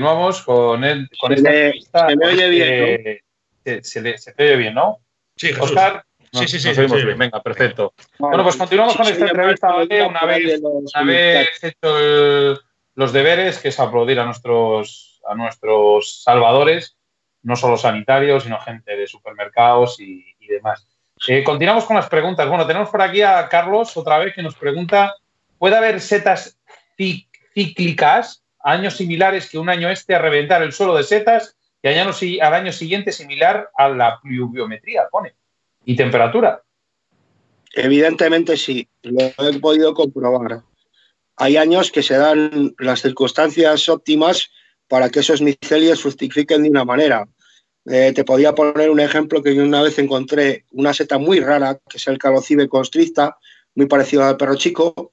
continuamos con, el, con Se esta le- entrevista. se me oye bien, Eh, se, se le- se te oye bien, ¿no? Sí, Jesús. Oscar. Sí, sí, sí, Nos sí, oímos sí. bien, venga, perfecto. Bueno, pues continuamos con esta entrevista, ¿vale? Una vez, una vez hecho el- los deberes, que es aplaudir a nuestros, a nuestros salvadores, no solo sanitarios, sino gente de supermercados y, y demás. Eh, continuamos con las preguntas. Bueno, tenemos por aquí a Carlos otra vez que nos pregunta, ¿puede haber setas cíclicas, años similares que un año este a reventar el suelo de setas y al año, al año siguiente similar a la pluviometría, pone, y temperatura? Evidentemente sí, lo he podido comprobar. Hay años que se dan las circunstancias óptimas para que esos micelios fructifiquen de una manera. Eh, te podía poner un ejemplo que yo una vez encontré una seta muy rara, que es el calocibe constricta, muy parecido al perro chico,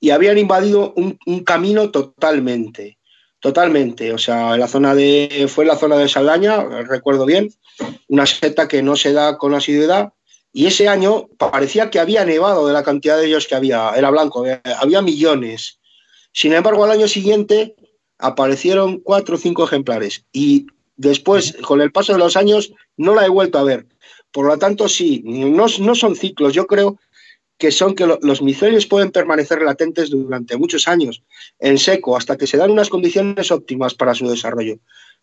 y habían invadido un, camino totalmente, totalmente. O sea, la zona de, fue la zona de Saldaña, recuerdo bien, una seta que no se da con asiduidad, y ese año parecía que había nevado de la cantidad de ellos que había, era blanco, eh, había millones. Sin embargo, al año siguiente aparecieron cuatro o cinco ejemplares y después, con el paso de los años, no la he vuelto a ver. Por lo tanto, sí, no son ciclos, yo creo que son que lo- los micelios pueden permanecer latentes durante muchos años en seco hasta que se dan unas condiciones óptimas para su desarrollo.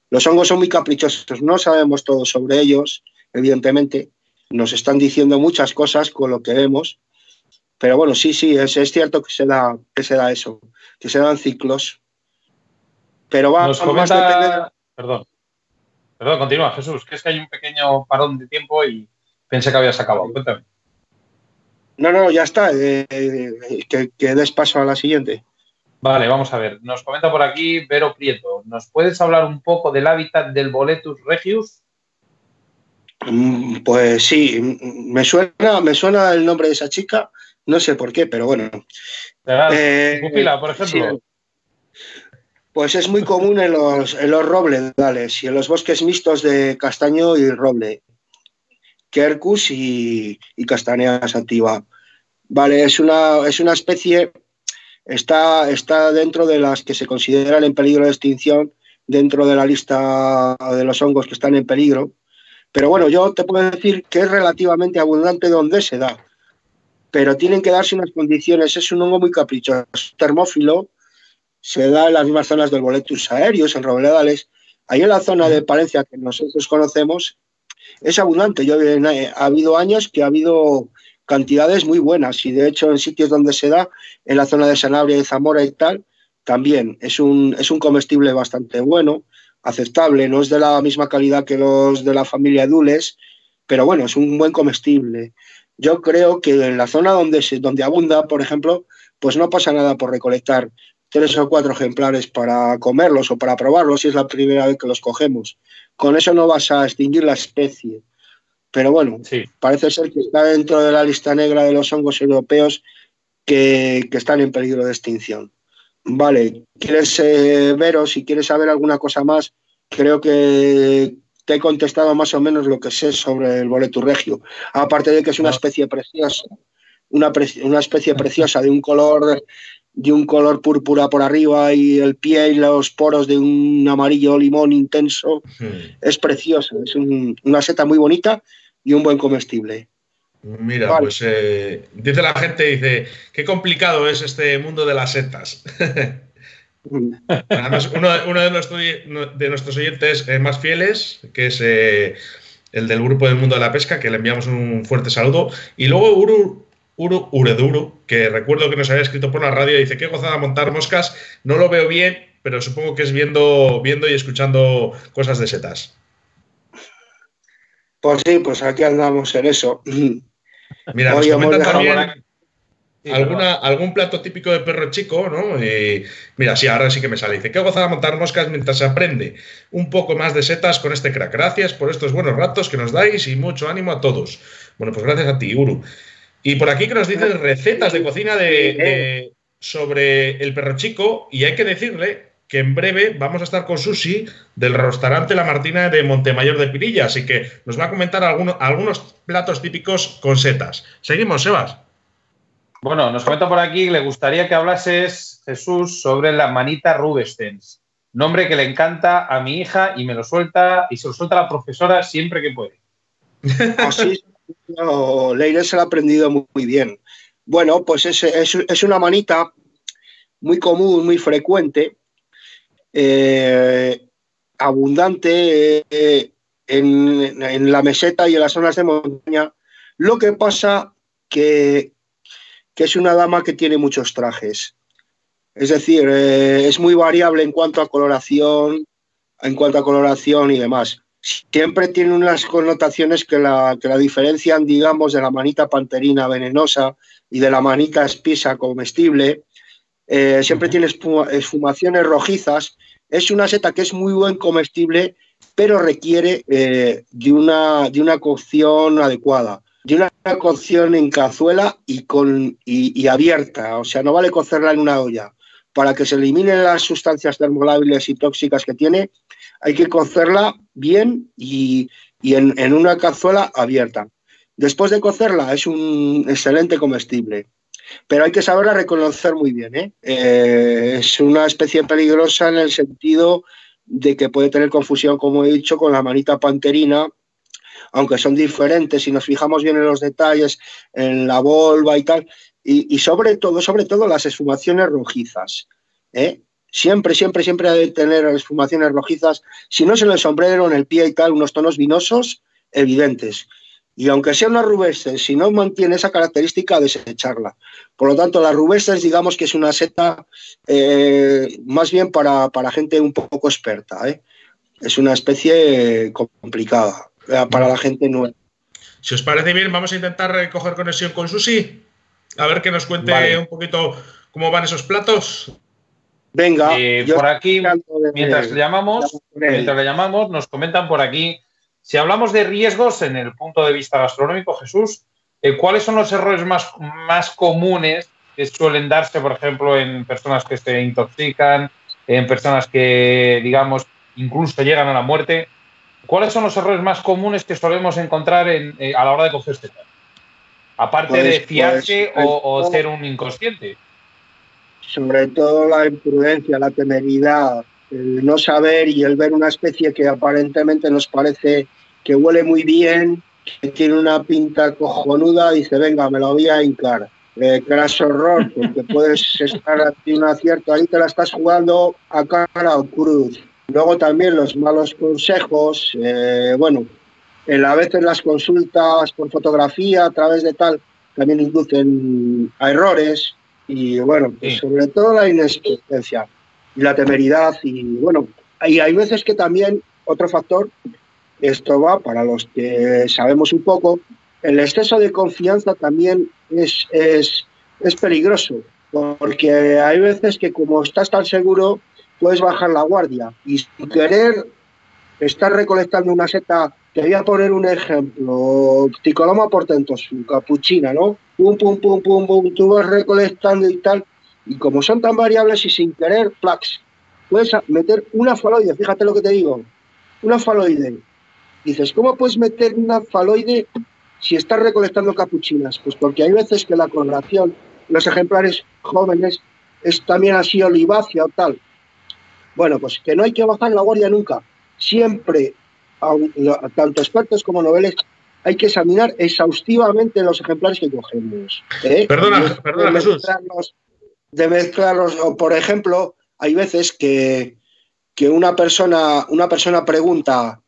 Los hongos son muy caprichosos, no sabemos todo sobre ellos, evidentemente, nos están diciendo muchas cosas con lo que vemos, pero bueno, sí, sí, es, es cierto que se, da, que se da eso, que se dan ciclos. Pero va Nos más depende. Perdón. Perdón, continúa, Jesús, que es que hay un pequeño parón de tiempo y pensé que habías acabado. Cuéntame. No, no, ya está, eh, eh, que, que des paso a la siguiente. Vale, vamos a ver. Nos comenta por aquí Vero Prieto. ¿Nos puedes hablar un poco del hábitat del Boletus regius? Mm, Pues sí, mm, me suena, me suena el nombre de esa chica, no sé por qué, pero bueno. Eh, Pupila, por ejemplo. sí. Pues es muy común en los, en los robledales y en los bosques mixtos de castaño y roble, quercus y, y castanea sativa. Vale, es una, es una especie, está, está dentro de las que se consideran en peligro de extinción, dentro de la lista de los hongos que están en peligro. Pero bueno, yo te puedo decir que es relativamente abundante donde se da, pero tienen que darse unas condiciones. Es un hongo muy caprichoso, termófilo, se da en las mismas zonas del boletus aéreos, en robledales. Ahí en la zona de Palencia que nosotros conocemos es abundante. Yo, eh, ha habido años que ha habido cantidades muy buenas y de hecho en sitios donde se da, en la zona de Sanabria y Zamora y tal, también es un, es un comestible bastante bueno, aceptable, no es de la misma calidad que los de la familia Dules, pero bueno, es un buen comestible. Yo creo que en la zona donde, se, donde abunda, por ejemplo, pues no pasa nada por recolectar tres o cuatro ejemplares para comerlos o para probarlos si es la primera vez que los cogemos. Con eso no vas a extinguir la especie. Pero bueno, Sí. parece ser que está dentro de la lista negra de los hongos europeos que, que están en peligro de extinción. Vale, ¿quieres eh, ver o si quieres saber alguna cosa más? Creo que te he contestado más o menos lo que sé sobre el boletus regio. Aparte de que es una especie preciosa, una, pre- una especie preciosa de un color de un color púrpura por arriba y el pie y los poros de un amarillo limón intenso. Hmm. Es precioso, es un- una seta muy bonita y un buen comestible. Mira, Vale. pues eh, dice la gente, dice, qué complicado es este mundo de las setas. Además, uno, uno de, nuestros, de nuestros oyentes eh, más fieles, que es eh, el del grupo del mundo de la pesca, que le enviamos un fuerte saludo. Y luego Uru, Uru Ureduru, que recuerdo que nos había escrito por la radio, dice, qué gozada montar moscas. No lo veo bien, pero supongo que es viendo, viendo y escuchando cosas de setas. Pues sí, pues aquí andamos en eso. Mira, nos Hoy hemos comentan también... Sí, alguna, algún plato típico de perro chico, ¿no? Y mira, sí, ahora sí que me sale. Dice, qué gozada montar moscas mientras se aprende un poco más de setas con este crack. Gracias por estos buenos ratos que nos dais y mucho ánimo a todos. Bueno, pues gracias a ti, Uru. Y por aquí que nos dicen recetas de cocina de, de- sobre el perro chico y hay que decirle que en breve vamos a estar con Susi del restaurante La Martina de Montemayor de Pirilla, así que nos va a comentar alguno- algunos platos típicos con setas. Seguimos, Sebas. Bueno, nos comenta por aquí, le gustaría que hablases, Jesús, sobre la manita Rubestens. nombre que le encanta a mi hija y me lo suelta y se lo suelta a la profesora siempre que puede. Así, Leire se lo ha aprendido muy, bien. Bueno, pues es, es, una manita muy común, muy frecuente, eh, abundante eh, en, la meseta y en las zonas de montaña. Lo que pasa que, que es una dama que tiene muchos trajes. Es decir, eh, es muy variable en cuanto a coloración, en cuanto a coloración y demás. Siempre tiene unas connotaciones que la, que la diferencian, digamos, de la manita panterina venenosa y de la manita espisa comestible. Eh, siempre tiene esfumaciones rojizas. Es una seta que es muy buen comestible, pero requiere eh, de, una, de una cocción adecuada de una cocción en cazuela y, con, y, abierta, o sea, no vale cocerla en una olla para que se eliminen las sustancias termolábiles y tóxicas que tiene, hay que cocerla bien y, en, una cazuela abierta. Después de cocerla es un excelente comestible, pero hay que saberla reconocer muy bien. ¿eh? Eh, es una especie peligrosa en el sentido de que puede tener confusión, como he dicho, con la manita panterina, aunque son diferentes, si nos fijamos bien en los detalles, en la volva y tal, y, sobre todo, sobre todo las esfumaciones rojizas. ¿eh? Siempre, siempre, siempre hay que tener esfumaciones rojizas, si no es en el sombrero, en el pie y tal, unos tonos vinosos evidentes. Y aunque sea una rubescens, si no mantiene esa característica, desecharla. Por lo tanto, la rubescens, digamos que es una seta eh, más bien para, gente un poco experta. ¿eh? Es una especie complicada para la gente nueva. Si os parece bien, vamos a intentar coger conexión con Susi. A ver que nos cuente un poquito cómo van esos platos. Venga. Eh, por aquí, mientras le llamamos, mientras le llamamos, nos comentan por aquí. Si hablamos de riesgos en el punto de vista gastronómico, Jesús, eh, ¿cuáles son los errores más, más comunes que suelen darse, por ejemplo, en personas que se intoxican, en personas que, digamos, incluso llegan a la muerte? ¿Cuáles son los errores más comunes que solemos encontrar eh, a la hora de coger este Aparte pues, de fiarse pues, o, ser un inconsciente. Sobre todo la imprudencia, la temeridad, el no saber y el ver una especie que aparentemente nos parece que huele muy bien, que tiene una pinta cojonuda, dice, venga, me lo voy a hincar. Eh, horror, porque puedes estar aquí un acierto, ahí te la estás jugando a cara o cruz. Luego también los malos consejos, eh, bueno, a veces las consultas por fotografía a través de tal también inducen a errores y bueno, pues sobre todo la inexperiencia y la temeridad y bueno, y hay veces que también otro factor, esto va para los que sabemos un poco, el exceso de confianza también es, es, es peligroso, porque hay veces que como estás tan seguro, puedes bajar la guardia y sin querer estar recolectando una seta, te voy a poner un ejemplo, Ticoloma su capuchina, ¿no? Pum, pum, pum, pum, pum, tú vas recolectando y tal, y como son tan variables y sin querer, flax, puedes meter una faloide, fíjate lo que te digo, una faloide. Dices, ¿cómo puedes meter una faloide si estás recolectando capuchinas? Pues porque hay veces que la coloración, los ejemplares jóvenes, es también así olivácea o tal. Bueno, pues que no hay que bajar la guardia nunca. Siempre, tanto expertos como noveles, hay que examinar exhaustivamente los ejemplares que cogemos. ¿eh? Perdona, perdona, de Jesús. de mezclarlos, o por ejemplo, hay veces que, que una, persona, una persona pregunta,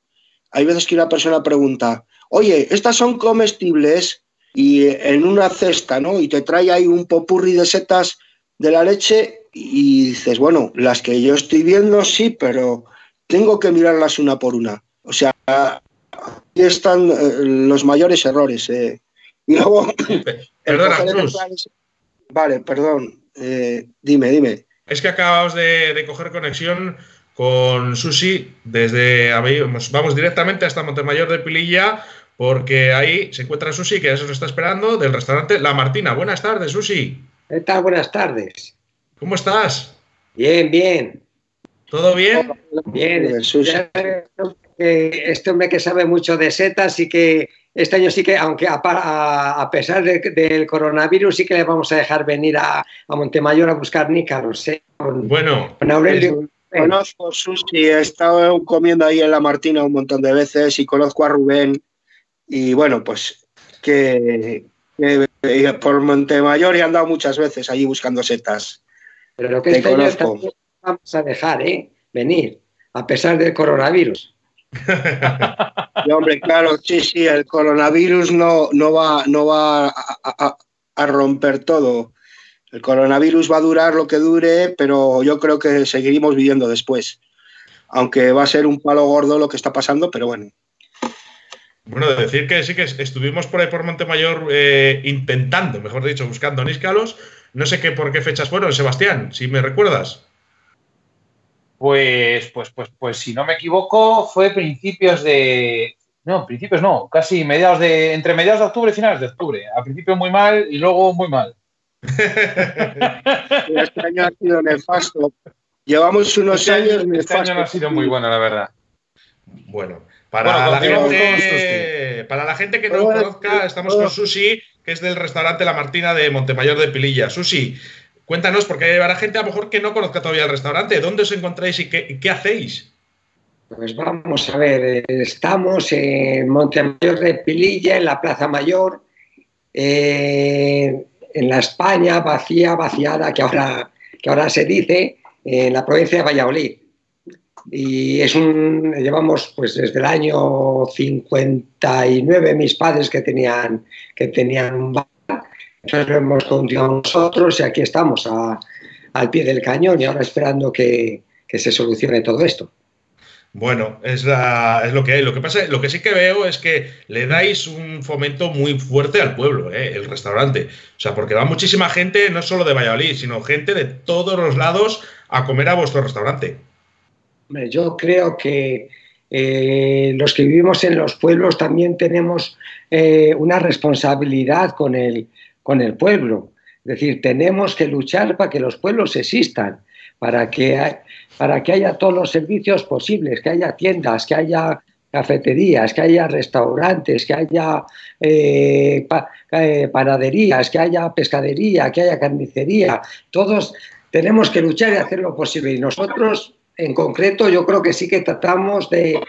hay veces que una persona pregunta, oye, estas son comestibles y en una cesta, ¿no? Y te trae ahí un popurri de setas de la leche y dices, bueno, las que yo estoy viendo sí, pero tengo que mirarlas una por una. O sea, ahí están eh, los mayores errores. Eh. Y luego... Perdona, Vale, perdón. Eh, dime, dime. Es que acabamos de, coger conexión con Susi desde... Vamos directamente hasta Montemayor de Pililla porque ahí se encuentra Susi, que ya se nos está esperando, del restaurante La Martina. Buenas tardes, Susi. ¿Qué tal? Buenas tardes. ¿Cómo estás? Bien, bien. ¿Todo bien? Bien. Este hombre que sabe mucho de setas y que este año sí que, aunque a, pesar del coronavirus, sí que le vamos a dejar venir a, Montemayor a buscar nícaros. ¿eh? bueno, con Aurelio. Conozco sushi, he estado comiendo ahí en la Martina un montón de veces y conozco a Rubén. Y bueno, pues que, por Montemayor he andado muchas veces allí buscando setas. Pero que este año vamos a dejar, ¿eh? Venir, a pesar del coronavirus. Y hombre, claro, sí, sí, el coronavirus no, no va, no va a romper todo. El coronavirus va a durar lo que dure, pero yo creo que seguiremos viviendo después. Aunque va a ser un palo gordo lo que está pasando, pero bueno. Bueno, decir que sí que estuvimos por ahí por Montemayor eh, intentando, mejor dicho, buscando níscalos. No sé qué por qué fechas fueron, Sebastián, si me recuerdas. Pues, pues, pues, pues, si no me equivoco, fue principios de. No, principios no, casi mediados de. entre mediados de octubre y finales de octubre. A principio muy mal y luego muy mal. este año ha sido nefasto. Llevamos unos este años año, Este año no ha sido muy bueno, la verdad. Bueno, para, la, gente, para la gente que no lo conozca, estamos con Susi, que es del restaurante La Martina de Montemayor de Pililla. Susi, cuéntanos, porque habrá gente a lo mejor que no conozca todavía el restaurante. ¿Dónde os encontráis y qué, qué hacéis? Pues vamos a ver, estamos en Montemayor de Pililla, en la Plaza Mayor. Eh, en la España vacía, vaciada, que ahora, que ahora se dice, en la provincia de Valladolid. Y es un, llevamos pues desde el año 59 mis padres que tenían, que tenían un bar, entonces lo hemos continuado nosotros y aquí estamos al pie del cañón y ahora esperando que se solucione todo esto. Bueno, es, es lo que hay. Lo que pasa, lo que sí que veo es que le dais un fomento muy fuerte al pueblo, ¿eh? el restaurante. O sea, porque va muchísima gente, no solo de Valladolid, sino gente de todos los lados a comer a vuestro restaurante. Yo creo que eh, los que vivimos en los pueblos también tenemos eh, una responsabilidad con el, con el pueblo. Es decir, tenemos que luchar para que los pueblos existan, para que para que haya todos los servicios posibles, que haya tiendas, que haya cafeterías, que haya restaurantes, que haya eh, eh, panaderías, que haya pescadería, que haya carnicería. Todos tenemos que luchar y hacer lo posible. Y nosotros, en concreto, yo creo que sí que tratamos de,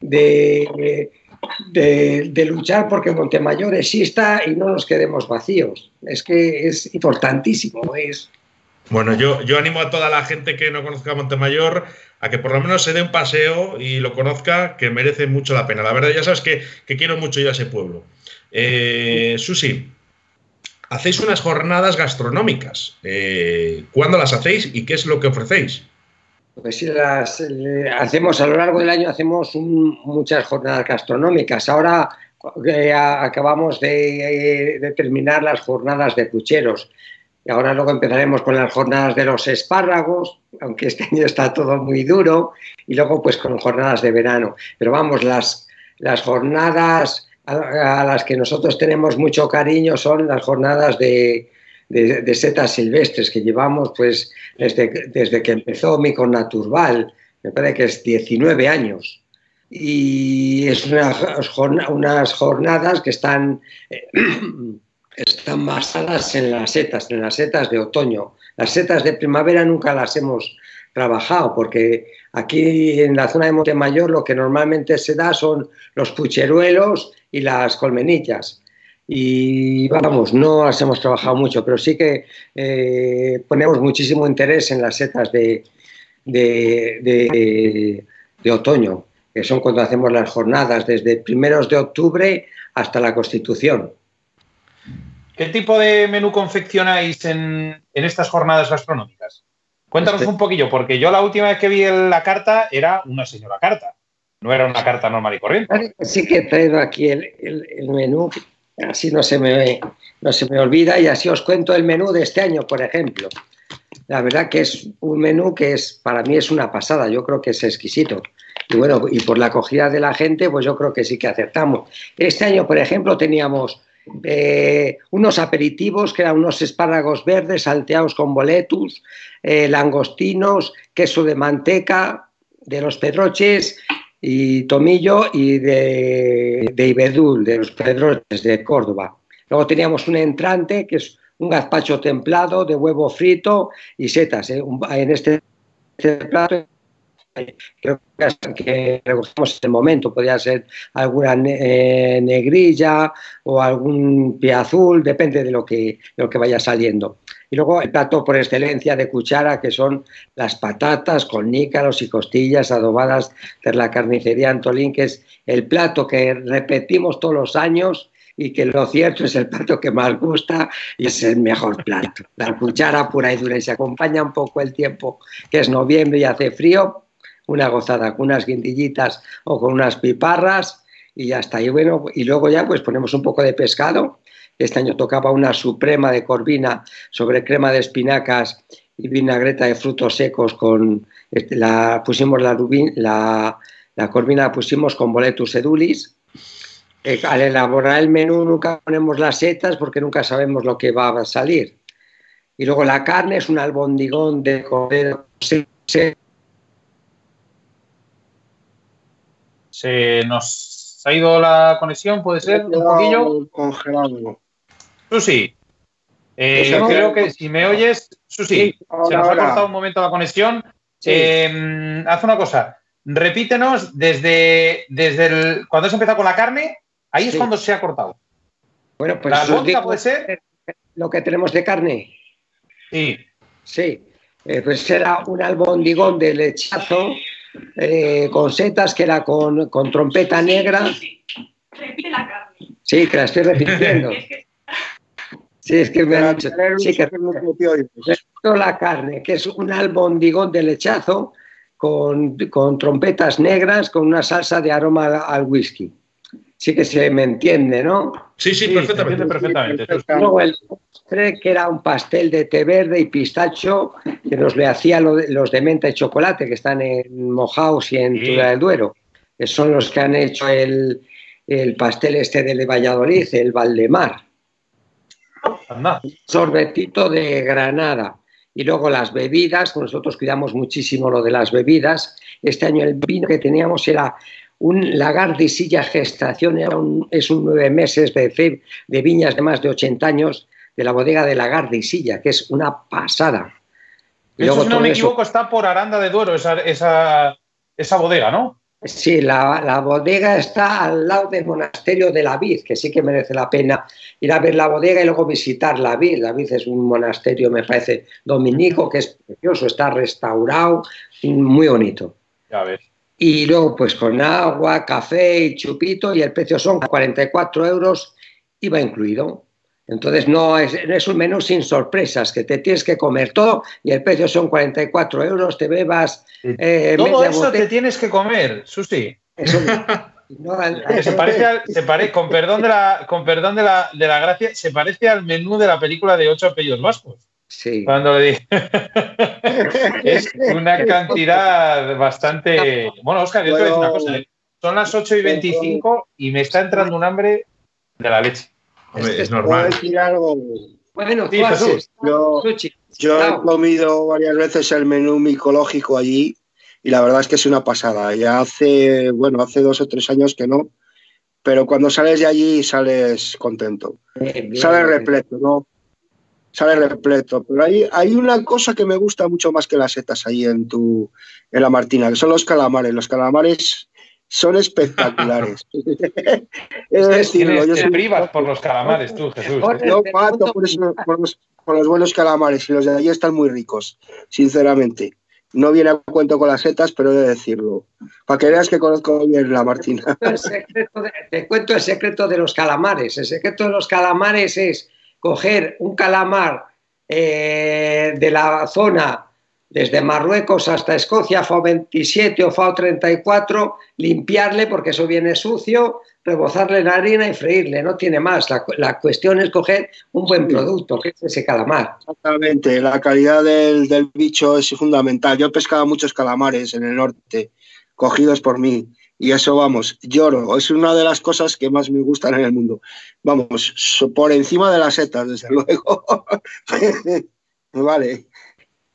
de, de luchar porque Montemayor exista y no nos quedemos vacíos. Es que es importantísimo. Es, bueno, yo, yo animo a toda la gente que no conozca Montemayor a que por lo menos se dé un paseo y lo conozca, que merece mucho la pena. La verdad, ya sabes que, quiero mucho yo a ese pueblo. Eh, Susi, hacéis unas jornadas gastronómicas. Eh, ¿Cuándo las hacéis y qué es lo que ofrecéis? Pues las hacemos a lo largo del año hacemos muchas jornadas gastronómicas. Ahora eh, acabamos de, de, terminar las jornadas de pucheros. Y ahora luego empezaremos con las jornadas de los espárragos, aunque este año está todo muy duro, y luego pues con jornadas de verano. Pero vamos, las, las jornadas a, las que nosotros tenemos mucho cariño son las jornadas de, de, setas silvestres que llevamos pues desde, desde que empezó mi Naturval, me parece que es 19 años. Y es unas jornadas que están... Eh, están basadas en las setas, en las setas de otoño. Las setas de primavera nunca las hemos trabajado porque aquí en la zona de Montemayor lo que normalmente se da son los pucheruelos y las colmenillas. Y vamos, no las hemos trabajado mucho, pero sí que eh, ponemos muchísimo interés en las setas de, de, de otoño, que son cuando hacemos las jornadas, desde primeros de octubre hasta la Constitución. ¿Qué tipo de menú confeccionáis en, estas jornadas gastronómicas? Cuéntanos este- un poquillo, porque yo la última vez que vi la carta era una señora carta, no era una carta normal y corriente. Sí que he traído aquí el, menú, así no se, me, no se me olvida y así os cuento el menú de este año, por ejemplo. La verdad que es un menú que es para mí es una pasada, yo creo que es exquisito. Y bueno, y por la acogida de la gente, pues yo creo que sí que acertamos. Este año, por ejemplo, teníamos eh, unos aperitivos que eran unos espárragos verdes salteados con boletus, eh, langostinos, queso de manteca, de los pedroches y tomillo y de, de Ibedul, de los pedroches de Córdoba. Luego teníamos un entrante que es un gazpacho templado de huevo frito y setas. ¿eh? En este plato creo que recogemos el momento, podría ser alguna eh, negrilla o algún pie azul, depende de lo que, lo que vaya saliendo. Y luego el plato por excelencia de cuchara, que son las patatas con nícaros y costillas adobadas de la carnicería Antolín, que es el plato que repetimos todos los años y que lo cierto es el plato que más gusta y es el mejor plato. La cuchara pura y dura y se acompaña un poco el tiempo, que es noviembre y hace frío, una gozada con unas guindillitas o con unas piparras y ya está. Y bueno, y luego ya pues ponemos un poco de pescado. Este año tocaba una suprema de corvina sobre crema de espinacas y vinagreta de frutos secos con este, la pusimos la, la, la corvina la pusimos con boletus edulis eh, al elaborar el menú nunca ponemos las setas porque nunca sabemos lo que va a salir. Y luego la carne es un albondigón de cordero. Se nos ha ido la conexión, puede ser, un poquillo. Congelado. Susi, eh, creo que si me oyes, Susi, se nos ha cortado un momento la conexión. Eh, haz una cosa, repítenos desde, desde el, cuando has empezado con la carne Ahí es cuando se ha cortado. Bueno, pues ¿La puede ser? Lo que tenemos de carne. Sí. Sí. Eh, pues era un albondigón de lechazo eh, con setas que era con, trompeta negra. Repite la carne. Sí, que la estoy repitiendo. Sí, es que me ha dicho. Sí, que la carne, que es un albondigón de lechazo con, con trompetas negras con una salsa de aroma al whisky sí que se me entiende, ¿no? Sí, sí, perfectamente. perfectamente. Luego el postre, que era un pastel de té verde y pistacho, que nos le hacía los de menta y chocolate, que están en Mojaos y en sí. del Duero, que son los que han hecho el, pastel este de Valladolid, el Valdemar. Sorbetito de Granada. Y luego las bebidas, nosotros cuidamos muchísimo lo de las bebidas. Este año el vino que teníamos era un lagar de silla gestación es un nueve meses de, de, viñas de más de 80 años de la bodega de lagar de silla, que es una pasada. eso, si no me equivoco, está por Aranda de Duero, esa, esa, esa bodega, ¿no? Sí, la, la, bodega está al lado del monasterio de la Vid, que sí que merece la pena ir a ver la bodega y luego visitar la Vid. La Vid es un monasterio, me parece, dominico, que es precioso, está restaurado, muy bonito. Ya ves y luego pues con agua, café y chupito y el precio son 44 euros, iba incluido. Entonces no es, es, un menú sin sorpresas, que te tienes que comer todo y el precio son 44 euros, te bebas... Eh, todo eso te tienes que comer, Susi. Eso, se parece, con perdón de la, con perdón de la, de la gracia, se parece al menú de la película de ocho apellidos vascos. Sí. Cuando le dije. es una cantidad bastante. Bueno, Oscar, yo te voy a decir una cosa. ¿eh? Son las 8 y 25 y me está entrando un hambre de la leche. Es, normal. decir algo? Bueno, sí, yo, yo he comido varias veces el menú micológico allí y la verdad es que es una pasada. Ya hace, bueno, hace dos o tres años que no, pero cuando sales de allí sales contento. sales repleto, ¿no? sale repleto. Pero hay, hay una cosa que me gusta mucho más que las setas ahí en tu en la Martina, que son los calamares. Los calamares son espectaculares. es decir, yo soy... privas por los calamares tú, Jesús. Yo pato por, por, los, por, los, buenos calamares y los de allí están muy ricos, sinceramente. No viene a cuento con las setas, pero he de decirlo. Para que veas que conozco bien la Martina. te cuento el secreto de los calamares. El secreto de los calamares es coger un calamar eh, de la zona desde Marruecos hasta Escocia, FAO 27 o FAO 34, limpiarle porque eso viene sucio, rebozarle en harina y freírle, no tiene más. La, cuestión es coger un buen producto, que es ese calamar. Exactamente, la calidad del, del bicho es fundamental. Yo he pescado muchos calamares en el norte, cogidos por mí y eso, vamos, lloro. Es una de las cosas que más me gustan en el mundo. Vamos, por encima de las setas, desde luego. vale.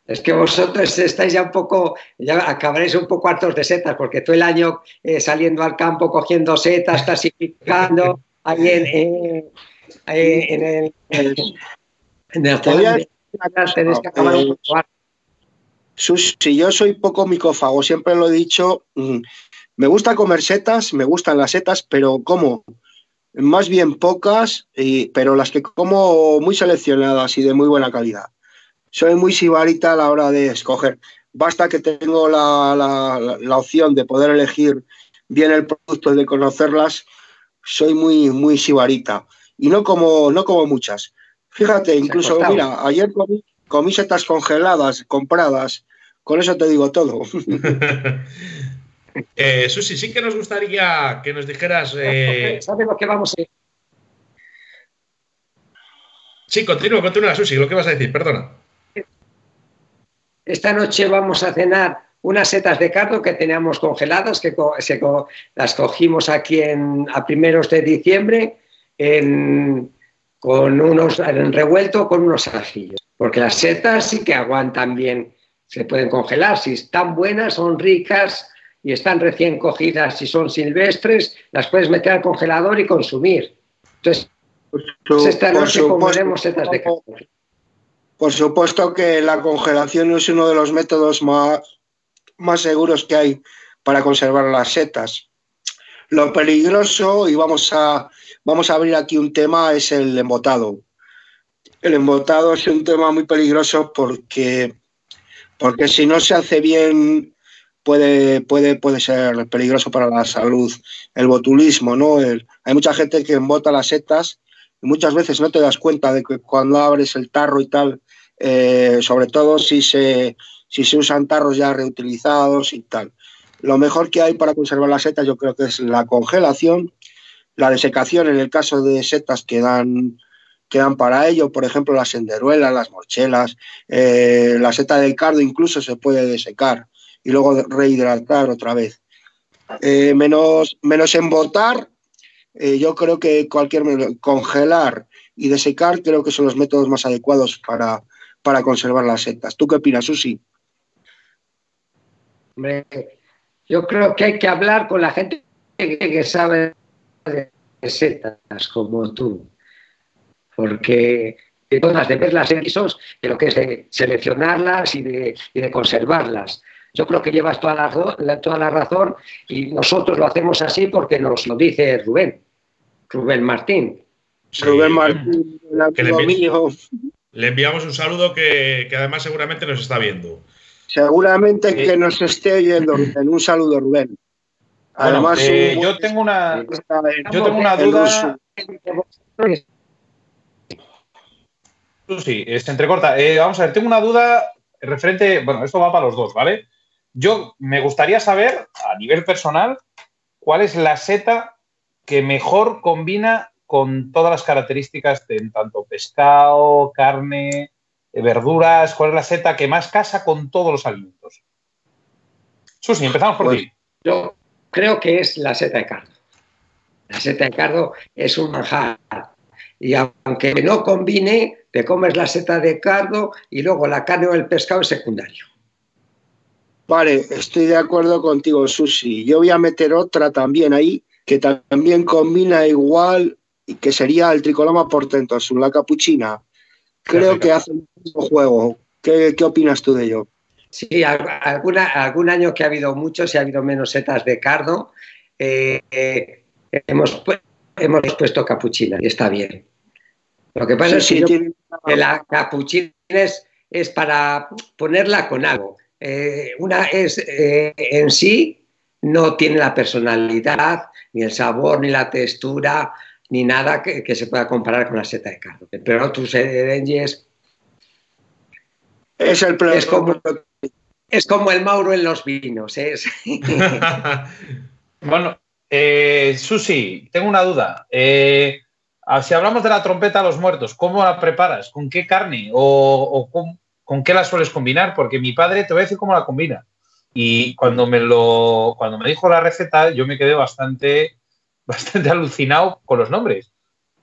Es que vosotros estáis ya un poco, ya acabaréis un poco hartos de setas, porque todo el año eh, saliendo al campo, cogiendo setas, clasificando, ahí en, eh, en el... En el tenéis que acabar un poco Si yo soy poco micófago, siempre lo he dicho. Mm, me gusta comer setas, me gustan las setas, pero como más bien pocas, pero las que como muy seleccionadas y de muy buena calidad. Soy muy sibarita a la hora de escoger. Basta que tengo la, la, opción de poder elegir bien el producto y de conocerlas, soy muy, muy sibarita. Y no como, no como muchas. Fíjate, incluso, mira, ayer comí, comí setas congeladas, compradas. Con eso te digo todo. Eh, Susi, sí que nos gustaría que nos dijeras. Eh... Sabemos que vamos a. Sí, continúa, continúa, Susi, lo que vas a decir, perdona. Esta noche vamos a cenar unas setas de cardo que teníamos congeladas, que las cogimos aquí en, a primeros de diciembre en, con unos, en revuelto con unos ajillos. Porque las setas sí que aguantan bien, se pueden congelar. Si están buenas, son ricas, y están recién cogidas y son silvestres, las puedes meter al congelador y consumir. Entonces, esta noche comeremos setas de carne. Por supuesto que la congelación es uno de los métodos más, más seguros que hay para conservar las setas. Lo peligroso, y vamos a, vamos a abrir aquí un tema, es el embotado. El embotado es un tema muy peligroso porque, porque si no se hace bien puede, puede, puede ser peligroso para la salud. El botulismo, ¿no? hay mucha gente que embota las setas y muchas veces no te das cuenta de que cuando abres el tarro y tal, eh, sobre todo si se, si se usan tarros ya reutilizados y tal. Lo mejor que hay para conservar las setas yo creo que es la congelación, la desecación en el caso de setas que dan, para ello, por ejemplo las senderuelas, las morchelas, eh, la seta del cardo incluso se puede desecar y luego rehidratar otra vez. Eh, menos, menos embotar, yo creo que cualquier congelar y desecar creo que son los métodos más adecuados para, para conservar las setas. ¿Tú qué opinas, Susi? Hombre, yo creo que hay que hablar con la gente que, sabe de setas, como tú. Porque todas de verlas en ISOs, de lo que es de seleccionarlas y de, y de conservarlas. Yo creo que llevas toda la, toda la razón y nosotros lo hacemos así porque nos lo dice Rubén, Rubén Martín. Rubén Martín, le, enviamos un saludo que, además seguramente nos está viendo. Seguramente que nos esté oyendo, en un saludo, Rubén. Además, eh, yo tengo una, yo tengo una duda. Sí, se entrecorta. Eh, vamos a ver, tengo una duda referente, bueno, esto va para los dos, ¿vale? Yo me gustaría saber, a nivel personal, cuál es la seta que mejor combina con todas las características de tanto pescado, carne, eh, verduras, cuál es la seta que más casa con todos los alimentos. Susi, empezamos por pues, ti. Yo creo que es la seta de cardo. La seta de cardo es un manjar. Y aunque no combine, te comes la seta de cardo y luego la carne o el pescado es secundario. Vale, estoy de acuerdo contigo, Susi. Yo voy a meter otra también ahí, que también combina igual, y que sería el tricoloma portentosus, la capuchina. Creo que hace un mismo juego. ¿Qué, opinas tú de ello? Sí, alguna, algún año que ha habido muchos y ha habido menos setas de cardo, eh, eh, hemos, hemos puesto capuchina y está bien. Lo que pasa es que, la capuchina es, es para ponerla con algo. Eh, una es eh, en sí no tiene la personalidad, ni el sabor, ni la textura, ni nada que, se pueda comparar con la seta de cardo. Pero tus es, es el es como, es como el Mauro en los vinos. Es. bueno, eh, Susi, tengo una duda. si hablamos de la trompeta a los muertos, ¿cómo la preparas? ¿Con qué carne? ¿O, ¿con qué la sueles combinar? Porque mi padre, te voy a decir cómo la combina. Y cuando me, lo, cuando me dijo la receta, yo me quedé bastante, bastante alucinado con los nombres.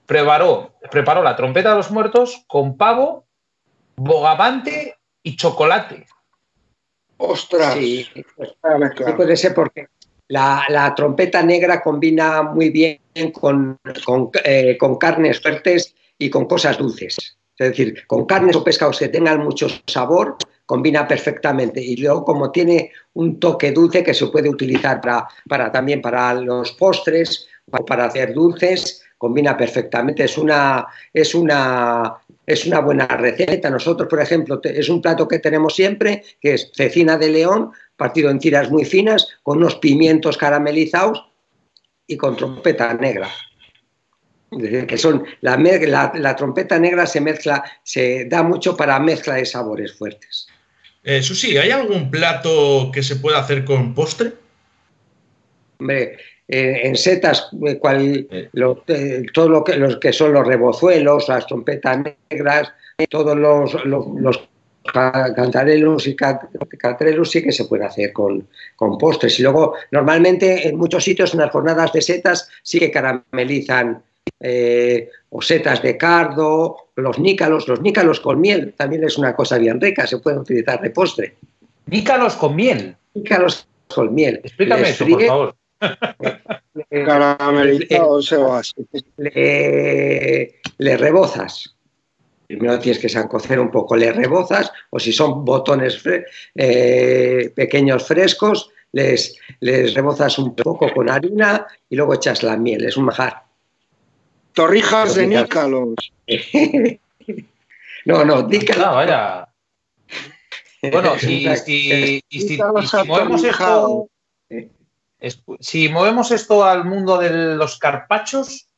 Preparó, preparó la trompeta de los muertos con pavo, bogavante y chocolate. ¡Ostras! Sí, puede ser porque la, trompeta negra combina muy bien con, con, eh, con carnes fuertes y con cosas dulces. Es decir, con carnes o pescados que tengan mucho sabor, combina perfectamente. Y luego, como tiene un toque dulce que se puede utilizar para, para también para los postres, para hacer dulces, combina perfectamente. Es una, es una, es una buena receta. Nosotros, por ejemplo, es un plato que tenemos siempre, que es cecina de león, partido en tiras muy finas, con unos pimientos caramelizados y con trompeta negra. Que son la, la, trompeta negra se mezcla, se da mucho para mezcla de sabores fuertes. Eh, Susi, ¿hay algún plato que se pueda hacer con postre? Hombre, en setas, eh, cual, eh. todo lo que, los que son los rebozuelos, las trompetas negras, todos los, los, cantarelos y cantarelos sí que se puede hacer con, con, postres. Y luego, normalmente en muchos sitios, en las jornadas de setas, sí que caramelizan eh, o setas de cardo, los nícalos. Los nícalos con miel también es una cosa bien rica, se pueden utilizar de postre. ¿Nícalos con miel? Nícalos con miel. Explícame eso, por favor. Caramelizado le, le rebozas. Primero tienes que cocer un poco, le rebozas, o si son botones eh, pequeños frescos, les, les rebozas un poco con harina y luego echas la miel, es un majar. Torrijas de nícalos. no, no, nícalos. Ah, vaya. Bueno, y, si movemos esto si movemos esto al mundo de los carpachos,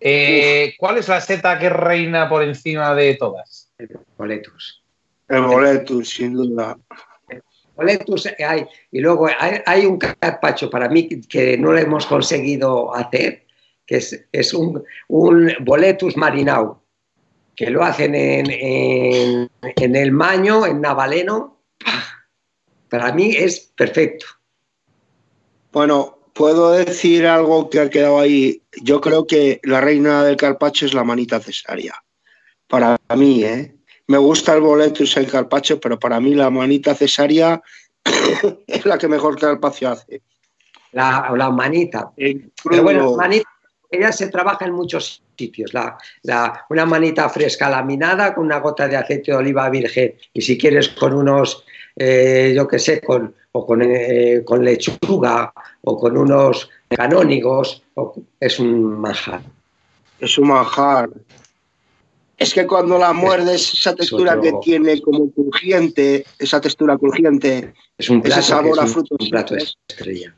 eh, ¿cuál es la seta que reina por encima de todas? El boletus. El boletus, sin duda. El boletus hay. Y luego hay, un carpacho para mí que no lo hemos conseguido hacer, que es, un, boletus marinau, que lo hacen en, en el Maño, en Navaleno. Para mí es perfecto. Bueno, puedo decir algo que ha quedado ahí. Yo creo que la reina del carpacho es la manita cesárea. Para mí, ¿eh? Me gusta el boletus el carpacho, pero para mí la manita cesárea es la que mejor carpaccio hace. La, la manita. Pero bueno, manita, ella se trabaja en muchos sitios. La, la, una manita fresca laminada con una gota de aceite de oliva virgen y si quieres con unos, eh, yo qué sé, con, o con, eh, con, lechuga o con unos canónigos, es un manjar. Es un manjar. Es que cuando la muerdes, esa textura que tiene como crujiente, esa textura crujiente, es un ese sabor a frutos. Un plato estrella.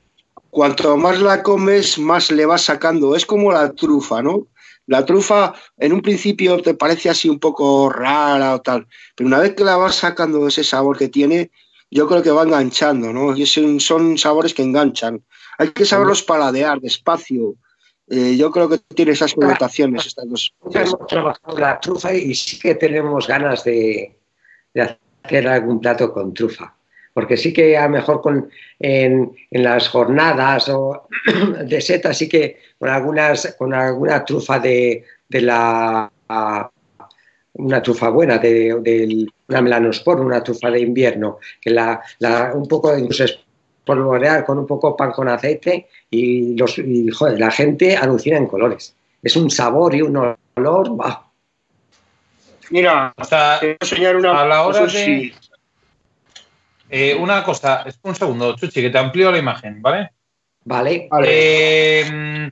Cuanto más la comes, más le vas sacando. Es como la trufa, ¿no? La trufa en un principio te parece así un poco rara o tal, pero una vez que la vas sacando ese sabor que tiene, yo creo que va enganchando, ¿no? Y son, sabores que enganchan. Hay que saberlos paladear despacio. Eh, yo creo que tiene esas connotaciones estas dos. Hemos trabajado la trufa y sí que tenemos ganas de, hacer algún plato con trufa. Porque sí que a lo mejor con, en, las jornadas o de seta, sí que con, algunas, con alguna trufa de, de la una trufa buena, de, de, una melanospor, una trufa de invierno, que la, un poco incluso espolvorear con un poco pan con aceite y, los, joder, la gente alucina en colores. Es un sabor y un olor, va. Mira, hasta enseñar una a la hora de... Eh, una cosa, un segundo, Chuchi, que te amplío la imagen, ¿vale? Vale. Eh,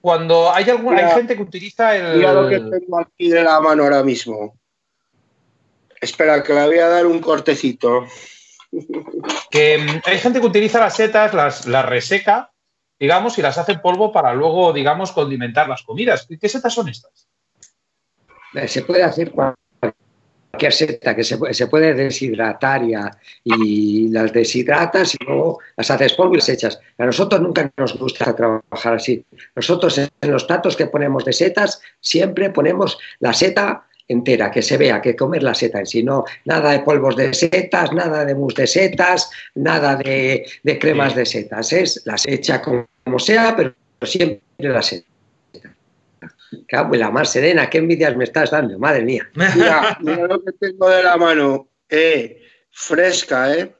cuando hay alguna hay gente que utiliza el. Mira lo que tengo aquí de la mano ahora mismo. Espera, que le voy a dar un cortecito. Que mm, hay gente que utiliza las setas, las, las reseca, digamos, y las hace polvo para luego, digamos, condimentar las comidas. ¿Qué setas son estas? Se puede hacer cualquier seta que se, se puede deshidratar y, las deshidratas y luego las haces polvo y las echas. A nosotros nunca nos gusta trabajar así. Nosotros en los platos que ponemos de setas siempre ponemos la seta entera, que se vea, que comer la seta en sí, no nada de polvos de setas, nada de mousse de setas, nada de, cremas de setas, es las hecha como sea, pero siempre la seta. La más serena, qué envidias me estás dando, madre mía. Mira, mira lo que tengo de la mano. Eh, fresca, ¿eh?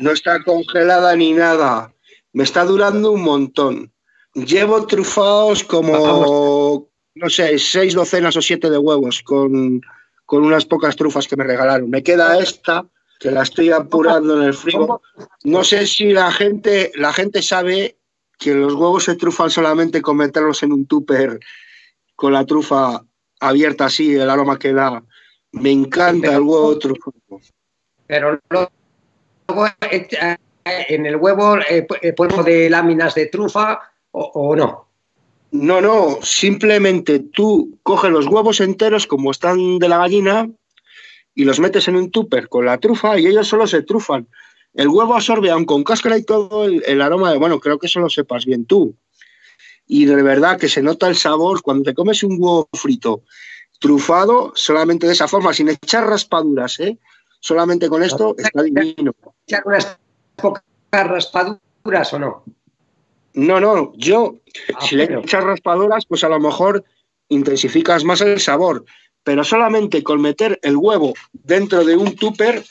no está congelada ni nada. Me está durando un montón. Llevo trufados como, no sé, seis docenas o siete de huevos con, con unas pocas trufas que me regalaron. Me queda esta, que la estoy apurando en el frigo. No sé si la gente, la gente sabe que los huevos se trufan solamente con meterlos en un tupper con la trufa abierta así, el aroma que da. Me encanta el huevo trufado. Pero luego en el huevo eh, eh de láminas de trufa o no. No, no, simplemente tú coges los huevos enteros como están de la gallina y los metes en un tupper con la trufa y ellos solo se trufan. El huevo absorbe, aun con cáscara y todo, el, aroma de, bueno, creo que eso lo sepas bien tú. Y de verdad que se nota el sabor cuando te comes un huevo frito trufado, solamente de esa forma, sin echar raspaduras, ¿eh? Solamente con esto está divino. ¿Echar unas pocas raspaduras o no? No, no, yo, ah, si le echas raspadoras, pues a lo mejor intensificas más el sabor, pero solamente con meter el huevo dentro de un tupper,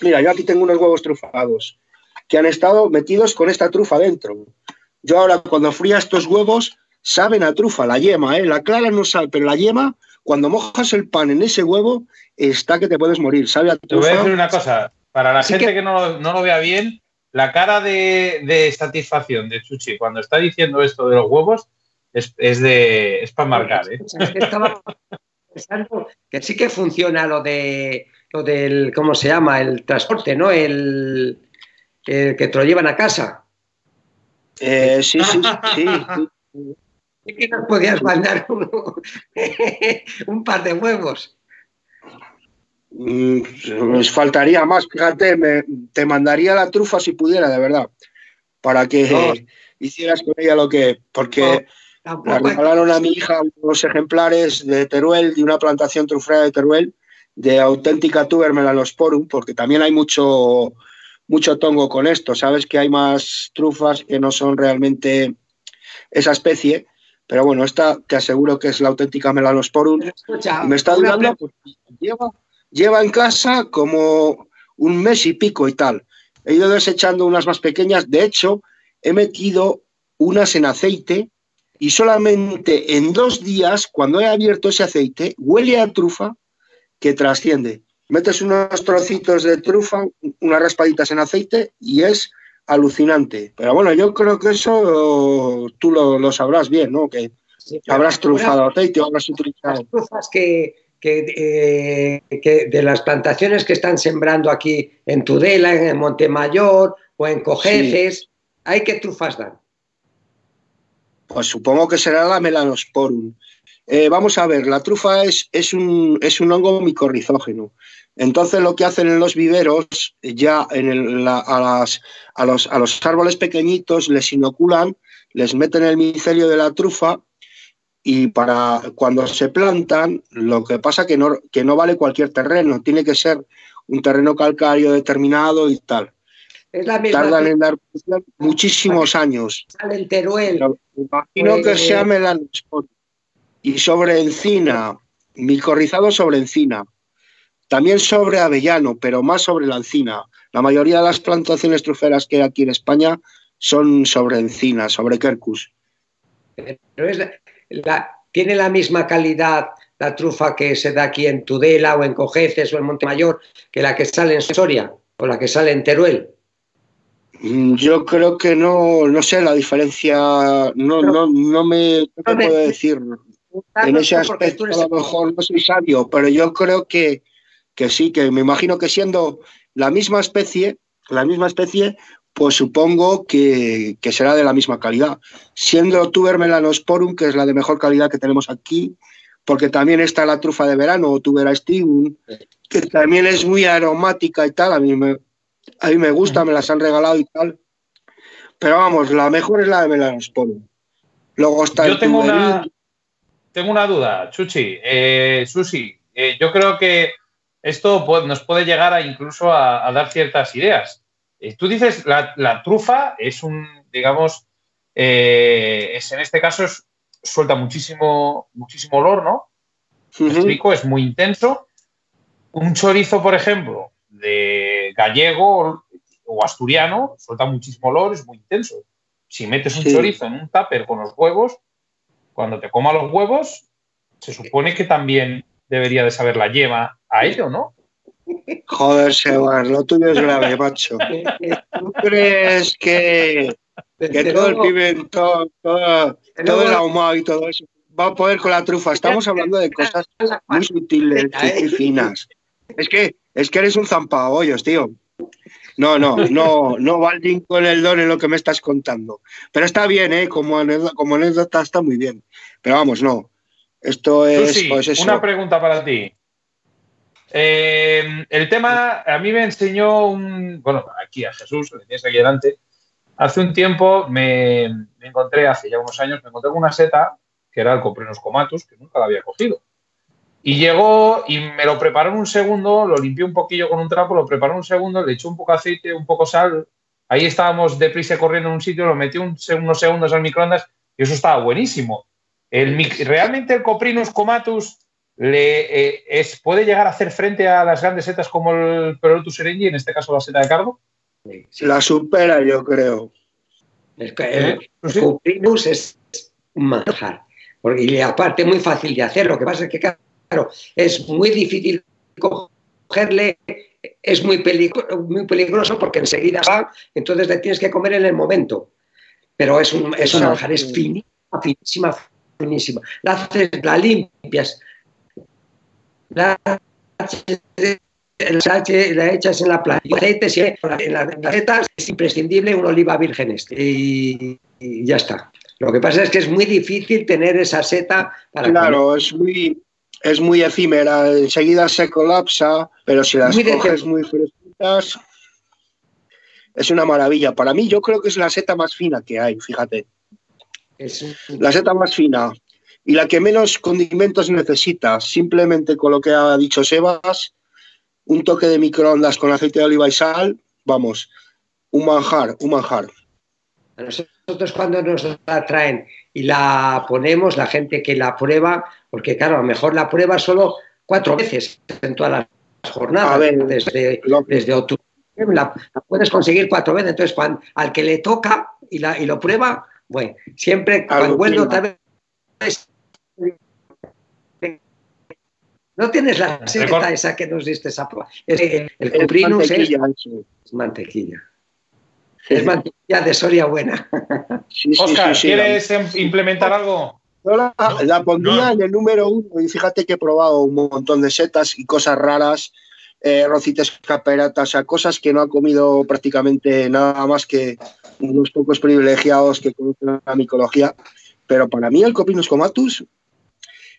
mira, yo aquí tengo unos huevos trufados que han estado metidos con esta trufa dentro. Yo ahora cuando fría estos huevos, saben a trufa, la yema, ¿eh? la clara no sabe, pero la yema, cuando mojas el pan en ese huevo, está que te puedes morir, sabe a trufa. Te voy a decir una cosa, para la gente que, no, no, lo vea bien, la cara de, satisfacción de Chuchi cuando está diciendo esto de los huevos es, de es para marcar. ¿eh? estaba pensando que sí que funciona lo de lo del ¿cómo se llama? el transporte, ¿no? El, que te lo llevan a casa. Eh, sí, sí, sí. sí. que nos podías mandar un par de huevos. Pues faltaría más, fíjate, me, te mandaría la trufa si pudiera, de verdad, para que hicieras con ella lo que. Porque me regalaron a mi hija unos ejemplares de Teruel, de una plantación trufera de Teruel, de auténtica tuber melanosporum, porque también hay mucho, mucho tongo con esto. Sabes que hay más trufas que no son realmente esa especie. Pero bueno, esta te aseguro que es la auténtica melanosporum. me está durando, pues, lleva, lleva en casa como un mes y pico y tal. He ido desechando unas más pequeñas. De hecho, he metido unas en aceite y solamente en dos días, cuando he abierto ese aceite, huele a trufa que trasciende. Metes unos trocitos de trufa, unas raspaditas en aceite y es alucinante. Pero bueno, yo creo que eso tú lo, sabrás bien, ¿no? Que habrás trufado aceite o habrás utilizado. Las trufas que, eh, que, de las plantaciones que están sembrando aquí en Tudela, en Montemayor o en Cojeces, ¿hay qué trufas dan? Pues supongo que será la melanosporum. Eh, vamos a ver, la trufa es, es, un, es un hongo micorrizógeno. Entonces lo que hacen en los viveros, ya en a, las, a, los, a los árboles pequeñitos les inoculan, les meten el micelio de la trufa y para cuando se plantan, lo que pasa que no, que no vale cualquier terreno, tiene que ser un terreno calcáreo determinado y tal. Es la Tardan en dar muchísimos años. en Teruel. imagino que pues, sea melanospot. Y sobre encina, micorrizado sobre encina. También sobre avellano, pero más sobre la encina. La mayoría de las plantaciones truferas que hay aquí en España son sobre encina, sobre quercus. Pero es, tiene la misma calidad la trufa que se da aquí en Tudela o en Cojeces o en Montemayor que la que sale en Soria o la que sale en Teruel? Mm, yo creo que no, no sé la diferencia, no, no, no me puedo decir. En ese aspecto a lo mejor no soy sabio, pero yo creo que, que sí, que me imagino que siendo la misma especie, la misma especie, pues supongo que, será de la misma calidad. Siendo Tuber melanosporum, que es la de mejor calidad que tenemos aquí, porque también está la trufa de verano, o Tubera stigum, que también es muy aromática y tal, a mí me, a mí me gusta, me las han regalado y tal. Pero vamos, la mejor es la de melanosporum. Luego está Yo tengo una, tengo una duda, Chuchi. Eh, Susi, eh, yo creo que esto nos puede llegar a incluso a dar ciertas ideas. Eh, tú dices, la, la, trufa es un, digamos, es, en este caso suelta muchísimo, muchísimo olor, ¿no? explico, es muy intenso. Un chorizo, por ejemplo, de gallego o asturiano, suelta muchísimo olor, es muy intenso. Si metes un chorizo en un tupper con los huevos, cuando te coma los huevos, se supone que también debería de saber la yema a ello, ¿no? Joder, Sebas, lo tuyo es grave, macho. ¿Tú crees que, que todo el pimentón, todo, todo el ahumado y todo eso va a poder con la trufa? Estamos hablando de cosas muy sutiles y finas. Es que, es que eres un zampabollos, tío. No, no, no, no va con el don en lo que me estás contando. Pero está bien, ¿eh? Como anécdota, como anécdota está muy bien. Pero vamos, no. Esto es. pues eso. Una pregunta para ti. Eh, el tema, a mí me enseñó un. Bueno, aquí a Jesús, que tienes aquí delante. Hace un tiempo me, me, encontré, hace ya unos años, me encontré con una seta que era el Coprinus comatus, que nunca la había cogido. Y llegó y me lo preparó en un segundo, lo limpié un poquillo con un trapo, lo preparó en un segundo, le eché un poco de aceite, un poco sal. Ahí estábamos deprisa corriendo en un sitio, lo metí un, unos segundos al microondas y eso estaba buenísimo. El, realmente el Coprinus comatus le, eh, es, puede llegar a hacer frente a las grandes setas como el Perotus serengi, en este caso la seta de cardo. La supera, yo creo. El, el, Coprinus es un manjar. Y aparte, muy fácil de hacer. Lo que pasa es que, claro, es muy difícil cogerle, es muy, muy peligroso porque enseguida va, entonces le tienes que comer en el momento. Pero es un, es manjar, es finísima, finísima, finísima. La haces, la limpias, la, la echas en la playa. Y aceite, en las recetas es imprescindible un oliva virgen este. Y, y, ya está. Lo que pasa es que es muy difícil tener esa seta para. Claro, es muy, es muy efímera, enseguida se colapsa, pero si las coges muy fresquitas, es una maravilla. Para mí, yo creo que es la seta más fina que hay, fíjate. Es... La seta más fina y la que menos condimentos necesita, simplemente con lo que ha dicho Sebas, un toque de microondas con aceite de oliva y sal, vamos, un manjar, un manjar. Nosotros cuando nos la traen y la ponemos, la gente que la prueba, porque claro, a lo mejor la prueba solo cuatro veces en todas las jornadas, desde, desde octubre. La, puedes conseguir cuatro veces, entonces cuando, al que le toca y, la, y lo prueba, bueno, siempre cuando vuelvo otra vez no tienes la seta esa que nos diste esa el, el cuprinus es, es mantequilla. Es mantequilla de Soria buena. Oscar, ¿quieres implementar algo? la, pondría en el número uno y fíjate que he probado un montón de setas y cosas raras, eh, rocitas caperatas, o sea, cosas que no ha comido prácticamente nada más que unos pocos privilegiados que conocen la micología. Pero para mí el Copinus comatus,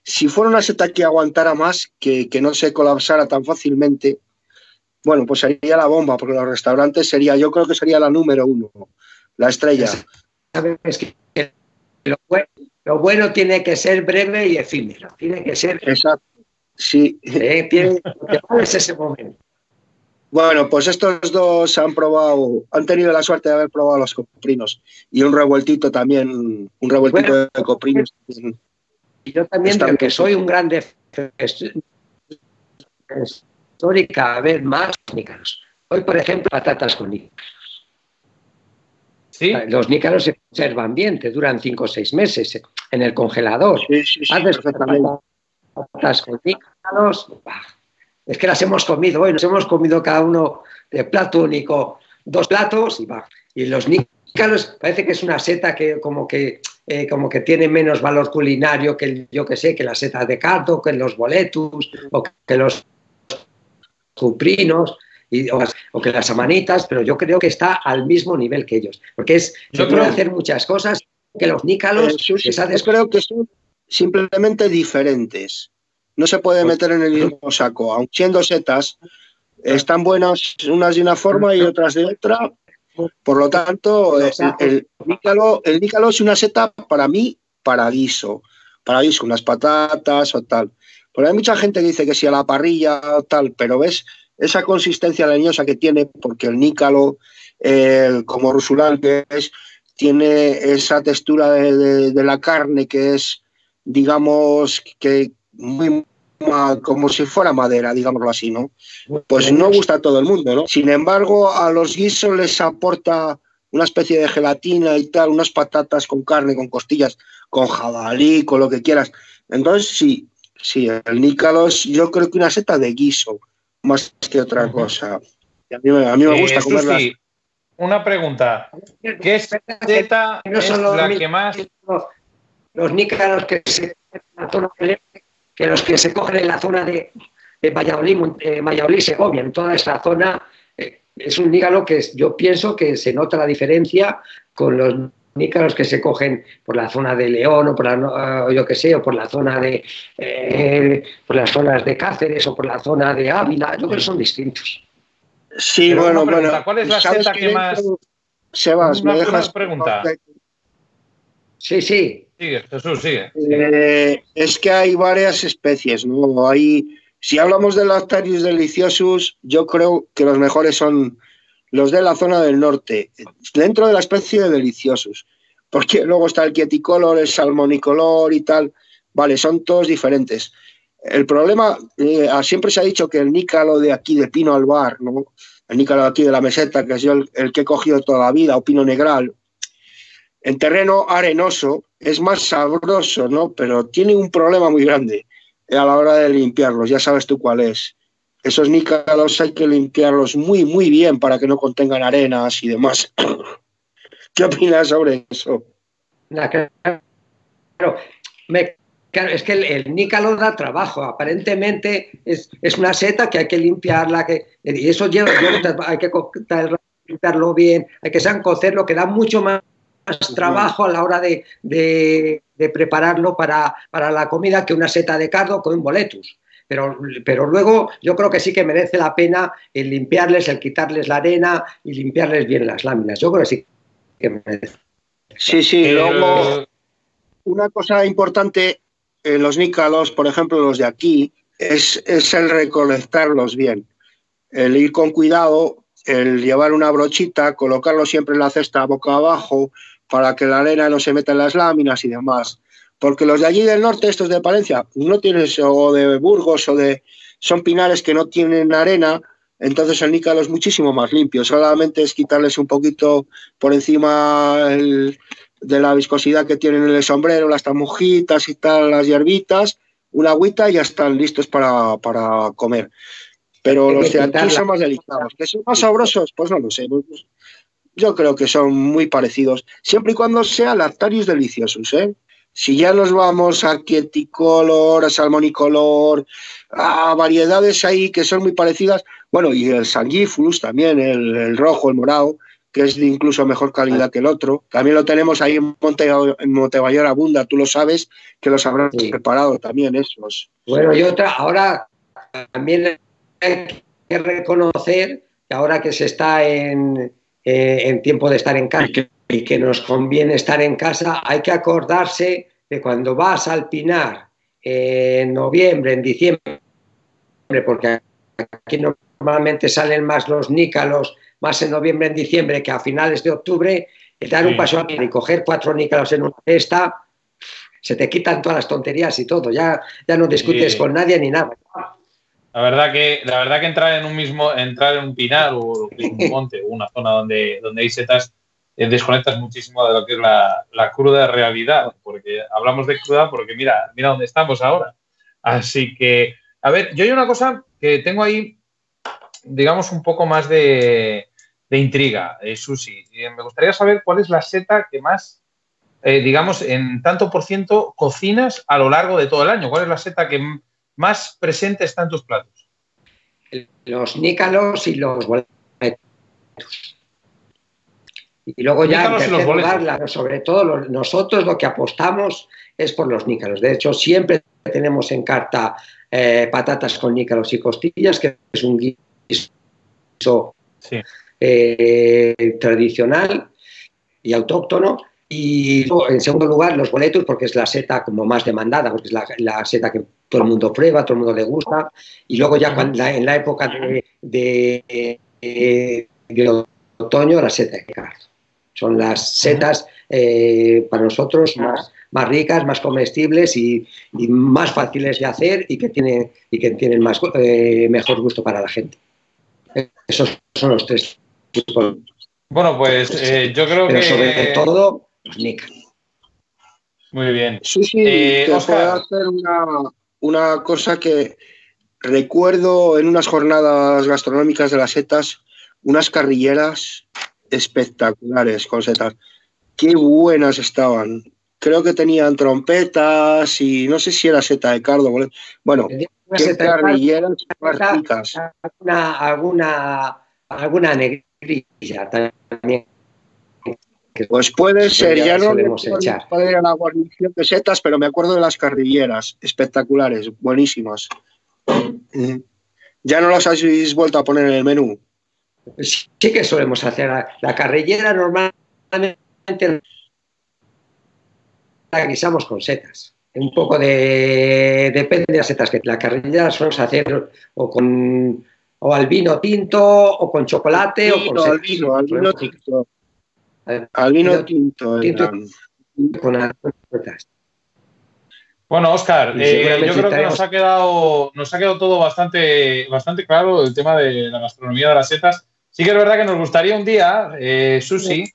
si fuera una seta que aguantara más, que, que no se colapsara tan fácilmente, bueno, pues sería la bomba, porque los restaurantes sería, yo creo que sería la número uno, la estrella. Que lo bueno, tiene que ser breve y efímero, tiene que ser. Exacto. Sí. Eh, tiene, ese momento. Bueno, pues estos dos han probado, han tenido la suerte de haber probado los coprinos y un revueltito también, un revueltito de coprinos. Y yo también, porque soy un grande y cada vez más nícaros. Hoy, por ejemplo, patatas con nícaros. ¿Sí? Los nícaros se conservan bien, te duran 5 o 6 meses en el congelador. Sí, sí, sí, Haces patatas con nícaros. Es que las hemos comido hoy, nos hemos comido cada uno de plato único, dos platos y va. Y los nícaros parece que es una seta que como que, eh, como que tiene menos valor culinario que yo que sé, que la seta de cardo, que los boletus o que los cuprinos y, o, que las amanitas, pero yo creo que está al mismo nivel que ellos, porque es, yo creo hacer muchas cosas que los nícalos... Eh, yo creo que son simplemente diferentes. No se puede meter en el mismo saco, aun siendo setas, están buenas unas de una forma y otras de otra. Por lo tanto, el, el, nícalo, el nícalo es una seta para mí para guiso, para guiso, unas patatas o tal. Porque hay mucha gente que dice que si a la parrilla tal, pero ves esa consistencia leñosa que tiene, porque el nícalo, como rusulán que es, tiene esa textura de, la carne que es, digamos, que muy como si fuera madera, digámoslo así, ¿no? Pues no gusta a todo el mundo, ¿no? Sin embargo, a los guisos les aporta una especie de gelatina y tal, unas patatas con carne, con costillas, con jabalí, con lo que quieras. Entonces, sí, Sí, el nícalos yo creo que una seta de guiso, más que otra cosa. a mí, me Eh, gusta comerla. Susi, una pregunta. ¿Qué seta No es la que más... los, los nícalos que se en la zona de- que los que se cogen en la zona de, de Valladolid, eh, Valladolid, Segovia, en toda esa zona, eh, es un nícalo que es- yo pienso que se nota la diferencia con los nícalos que se cogen por la zona de León o por la, no- eh, yo que sé, o por la zona de eh, por las zonas de Cáceres o por la zona de Ávila, yo creo que son distintos. Sí, Pero bueno, pregunta, bueno. ¿cuál es la ¿sabes seta que más- Sebas, Una- me dejas pregunta. Sí, sí. Sigue, Jesús, sigue. Eh, es que hay varias especies, ¿no? Hay, si hablamos de Lactarius deliciosus, yo creo que los mejores son los de la zona del norte, dentro de la especie de deliciosus, porque luego está el quieticolor, el salmonicolor y tal, vale, son todos diferentes. El problema, eh, siempre se ha dicho que el nícalo de aquí, de Pino Albar, el nícalo de aquí de la meseta, que es yo el, que he cogido toda la vida, o Pino Negral, en terreno arenoso es más sabroso, ¿no? Pero tiene un problema muy grande a la hora de limpiarlos, ya sabes tú cuál es. Esos nícalos hay que limpiarlos muy, muy bien para que no contengan arenas y demás. ¿Qué opinas sobre eso? Claro, es que el, el nícalo da trabajo. Aparentemente es, es una seta que hay que limpiarla, que, y eso lleva, hay que limpiarlo bien, hay que sancocerlo, que da mucho más, trabajo a la hora de, de- de prepararlo para, para la comida que una seta de cardo con un boletus. Pero, pero luego yo creo que sí que merece la pena el limpiarles, el quitarles la arena y limpiarles bien las láminas. Yo creo que sí que. Sí, sí, Eh, luego una cosa importante en los nícalos, por ejemplo, los de aquí, es, es el recolectarlos bien. El ir con cuidado, el llevar una brochita, colocarlo siempre en la cesta boca abajo para que la arena no se meta en las láminas y demás. Porque los de allí del norte, estos de Palencia, no tienes, o de Burgos, o de. son pinares que no tienen arena, entonces el nícalo es muchísimo más limpio. Solamente es quitarles un poquito por encima el- de la viscosidad que tienen en el sombrero, las tamujitas y tal, las hierbitas, una agüita y ya están listos para, para comer. Pero los de aquí son más delicados. ¿Que son más sabrosos? Pues no lo sé. Yo creo que son muy parecidos, siempre y cuando sea Lactarius deliciosus, ¿eh? Si ya nos vamos a Quieticolor, a Salmonicolor, a variedades ahí que son muy parecidas, bueno, y el Sangifulus también, el, el rojo, el morado, que es de incluso mejor calidad que el otro. También lo tenemos ahí en, Monte, en Abunda, tú lo sabes, que los habrás Sí. preparado también esos. Bueno, y otra, ahora también hay que reconocer que ahora que se está en, eh, en tiempo de estar en casa y que, nos conviene estar en casa, hay que acordarse de cuando vas a alpinar en noviembre, en diciembre, porque aquí normalmente salen más los nícalos, más en noviembre, en diciembre, que a finales de octubre, el dar un Sí. paso y coger cuatro nícalos en una cesta, se te quitan todas las tonterías y todo, ya, ya no discutes Sí. con nadie ni nada. La verdad que, la verdad que entrar en un mismo, entrar en un pinar o un monte o una zona donde, donde hay setas, desconectas muchísimo de lo que es la, la cruda realidad, porque hablamos de cruda porque mira, mira dónde estamos ahora. Así que, a ver, yo hay una cosa que tengo ahí, digamos, un poco más de, de intriga, eh, Susi. Eh, me gustaría saber cuál es la seta que más, eh, digamos, en tanto por ciento cocinas a lo largo de todo el año. ¿Cuál es la seta que más presente está en tus platos? Los nícalos y los. Y luego ya en tercer lugar, la- sobre todo los- nosotros lo que apostamos es por los nícalos. De hecho, siempre tenemos en carta eh, patatas con nícalos y costillas, que es un guiso Sí. eh, tradicional y autóctono. Y luego, en segundo lugar, los boletos, porque es la seta como más demandada, porque es la, la seta que todo el mundo prueba, todo el mundo le gusta. Y luego ya cuando, la- en la época de, de- de- de otoño, la seta de cardo. Son las setas eh, para nosotros más, más ricas, más comestibles y, y más fáciles de hacer y que tienen, y que tienen más, eh, mejor gusto para la gente. Esos son los tres tipos. Bueno, pues eh, yo creo Pero que. sobre todo, los nícalos. Muy bien. Sí, sí, Eh, te puedo hacer una, una cosa que recuerdo en unas jornadas gastronómicas de las setas, unas carrilleras espectaculares con setas. Qué buenas estaban. Creo que tenían trompetas y no sé si era seta de cardo. Bueno, qué carrilleras ricas. Alguna, alguna, alguna negrilla también. Pues puede ser, ya no puede ir la guarnición de setas, pero me acuerdo de las carrilleras, espectaculares, buenísimas. ¿Ya no las habéis vuelto a poner en el menú? Sí que solemos hacer. La carrillera normalmente la guisamos con setas. Un poco de. Depende de las setas que la carrillera solemos hacer o con. O al vino tinto, o con chocolate, o con al vino, al vino tinto. Al vino tinto. con setas. Bueno, Oscar, eh, yo creo que nos ha quedado, nos ha quedado todo bastante, bastante claro el tema de la gastronomía de las setas. Sí que es verdad que nos gustaría un día, eh, Susi,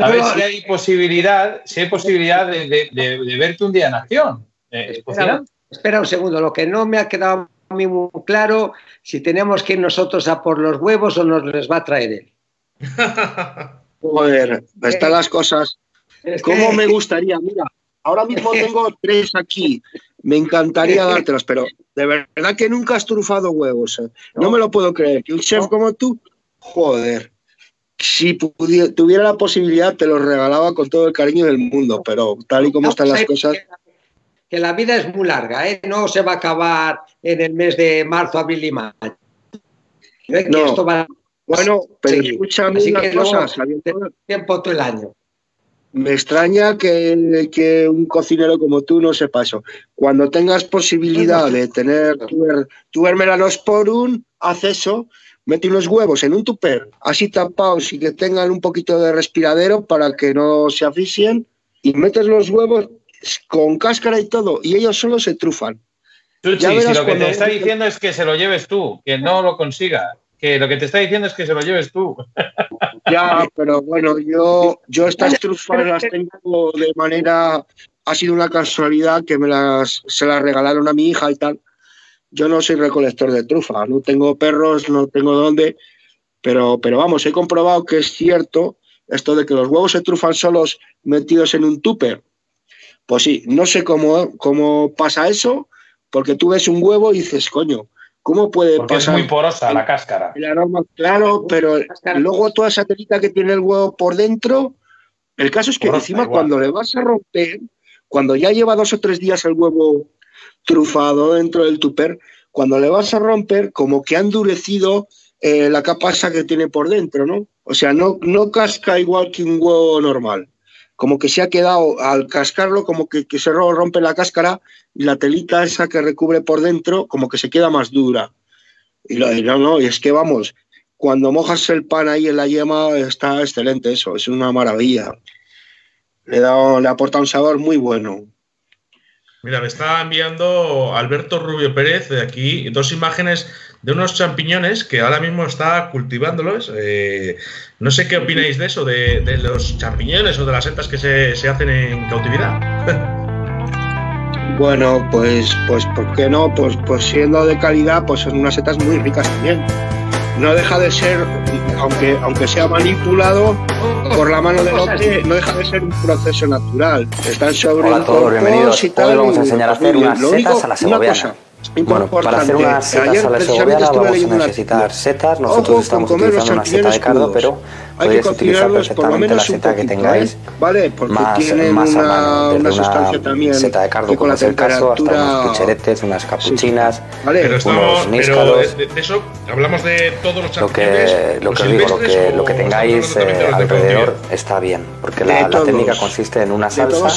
a ver si hay posibilidad, si hay posibilidad de, verte un día en acción. Eh, espera, un segundo, lo que no me ha quedado a mí muy claro, si tenemos que ir nosotros a por los huevos o nos les va a traer él. Joder, están las cosas. ¿Cómo me gustaría? Mira, ahora mismo tengo tres aquí. Me encantaría dártelos, pero de verdad que nunca has trufado huevos. Eh. No, me lo puedo creer. Que un chef como tú, joder si tuviera la posibilidad, te lo regalaba con todo el cariño del mundo, pero tal y como están las cosas. Que la vida es muy larga, ¿eh? no se va a acabar en el mes de marzo, abril y mayo. No. Bueno, pero escúchame una cosa, tiempo todo el año. Me extraña que, que, un cocinero como tú no sepa eso. Cuando tengas posibilidad de tener por un haz eso mete unos huevos en un tupper, así tapados y que tengan un poquito de respiradero para que no se asfixien, y metes los huevos con cáscara y todo, y ellos solo se trufan. Chuchi, si lo que te está diciendo es que se lo lleves tú, que no lo consiga, que lo que te está diciendo es que se lo lleves tú. Ya, pero bueno, yo, yo estas trufas las tengo de manera, ha sido una casualidad que me las, se las regalaron a mi hija y tal, yo no soy recolector de trufa, no tengo perros, no tengo dónde, pero, pero vamos, he comprobado que es cierto esto de que los huevos se trufan solos metidos en un tupper. Pues sí, no sé cómo, cómo pasa eso, porque tú ves un huevo y dices, coño, ¿cómo puede porque pasar? Es muy porosa la cáscara. claro, pero luego toda esa telita que tiene el huevo por dentro, el caso es que encima cuando le vas a romper, cuando ya lleva dos o tres días el huevo trufado dentro del tupper, cuando le vas a romper, como que ha endurecido eh, la capa esa que tiene por dentro, ¿no? O sea, no, no casca igual que un huevo normal. Como que se ha quedado, al cascarlo, como que, se rompe la cáscara y la telita esa que recubre por dentro, como que se queda más dura. Y, lo, no, no, y es que vamos, cuando mojas el pan ahí en la yema, está excelente eso, es una maravilla. Le, da, le aporta un sabor muy bueno. Mira, me está enviando Alberto Rubio Pérez de aquí dos imágenes de unos champiñones que ahora mismo está cultivándolos. Eh, no sé qué opináis de eso, de, los champiñones o de las setas que se, hacen en cautividad. bueno, pues, pues, ¿por qué no? Pues, pues siendo de calidad, pues son unas setas muy ricas también no deja de ser, aunque, aunque sea manipulado por la mano del hombre, no deja de ser un proceso natural. Están sobre Hola a todos, bienvenidos. Hoy vamos a enseñar a hacer unas setas a la segoviana. Bueno, para hacer unas setas a la segoviana vamos a necesitar setas. Nosotros estamos utilizando una seta de cardo, pero podéis utilizar perfectamente la seta que tengáis ¿vale? más, más a mano, desde una, sustancia también seta de cardo, como es el caso, hasta unos pucheretes, unas capuchinas, pero unos níscalos. de, eso hablamos de todos los Lo que, lo que digo, lo que, lo que tengáis eh, alrededor está bien, porque la, la, técnica consiste en una salsa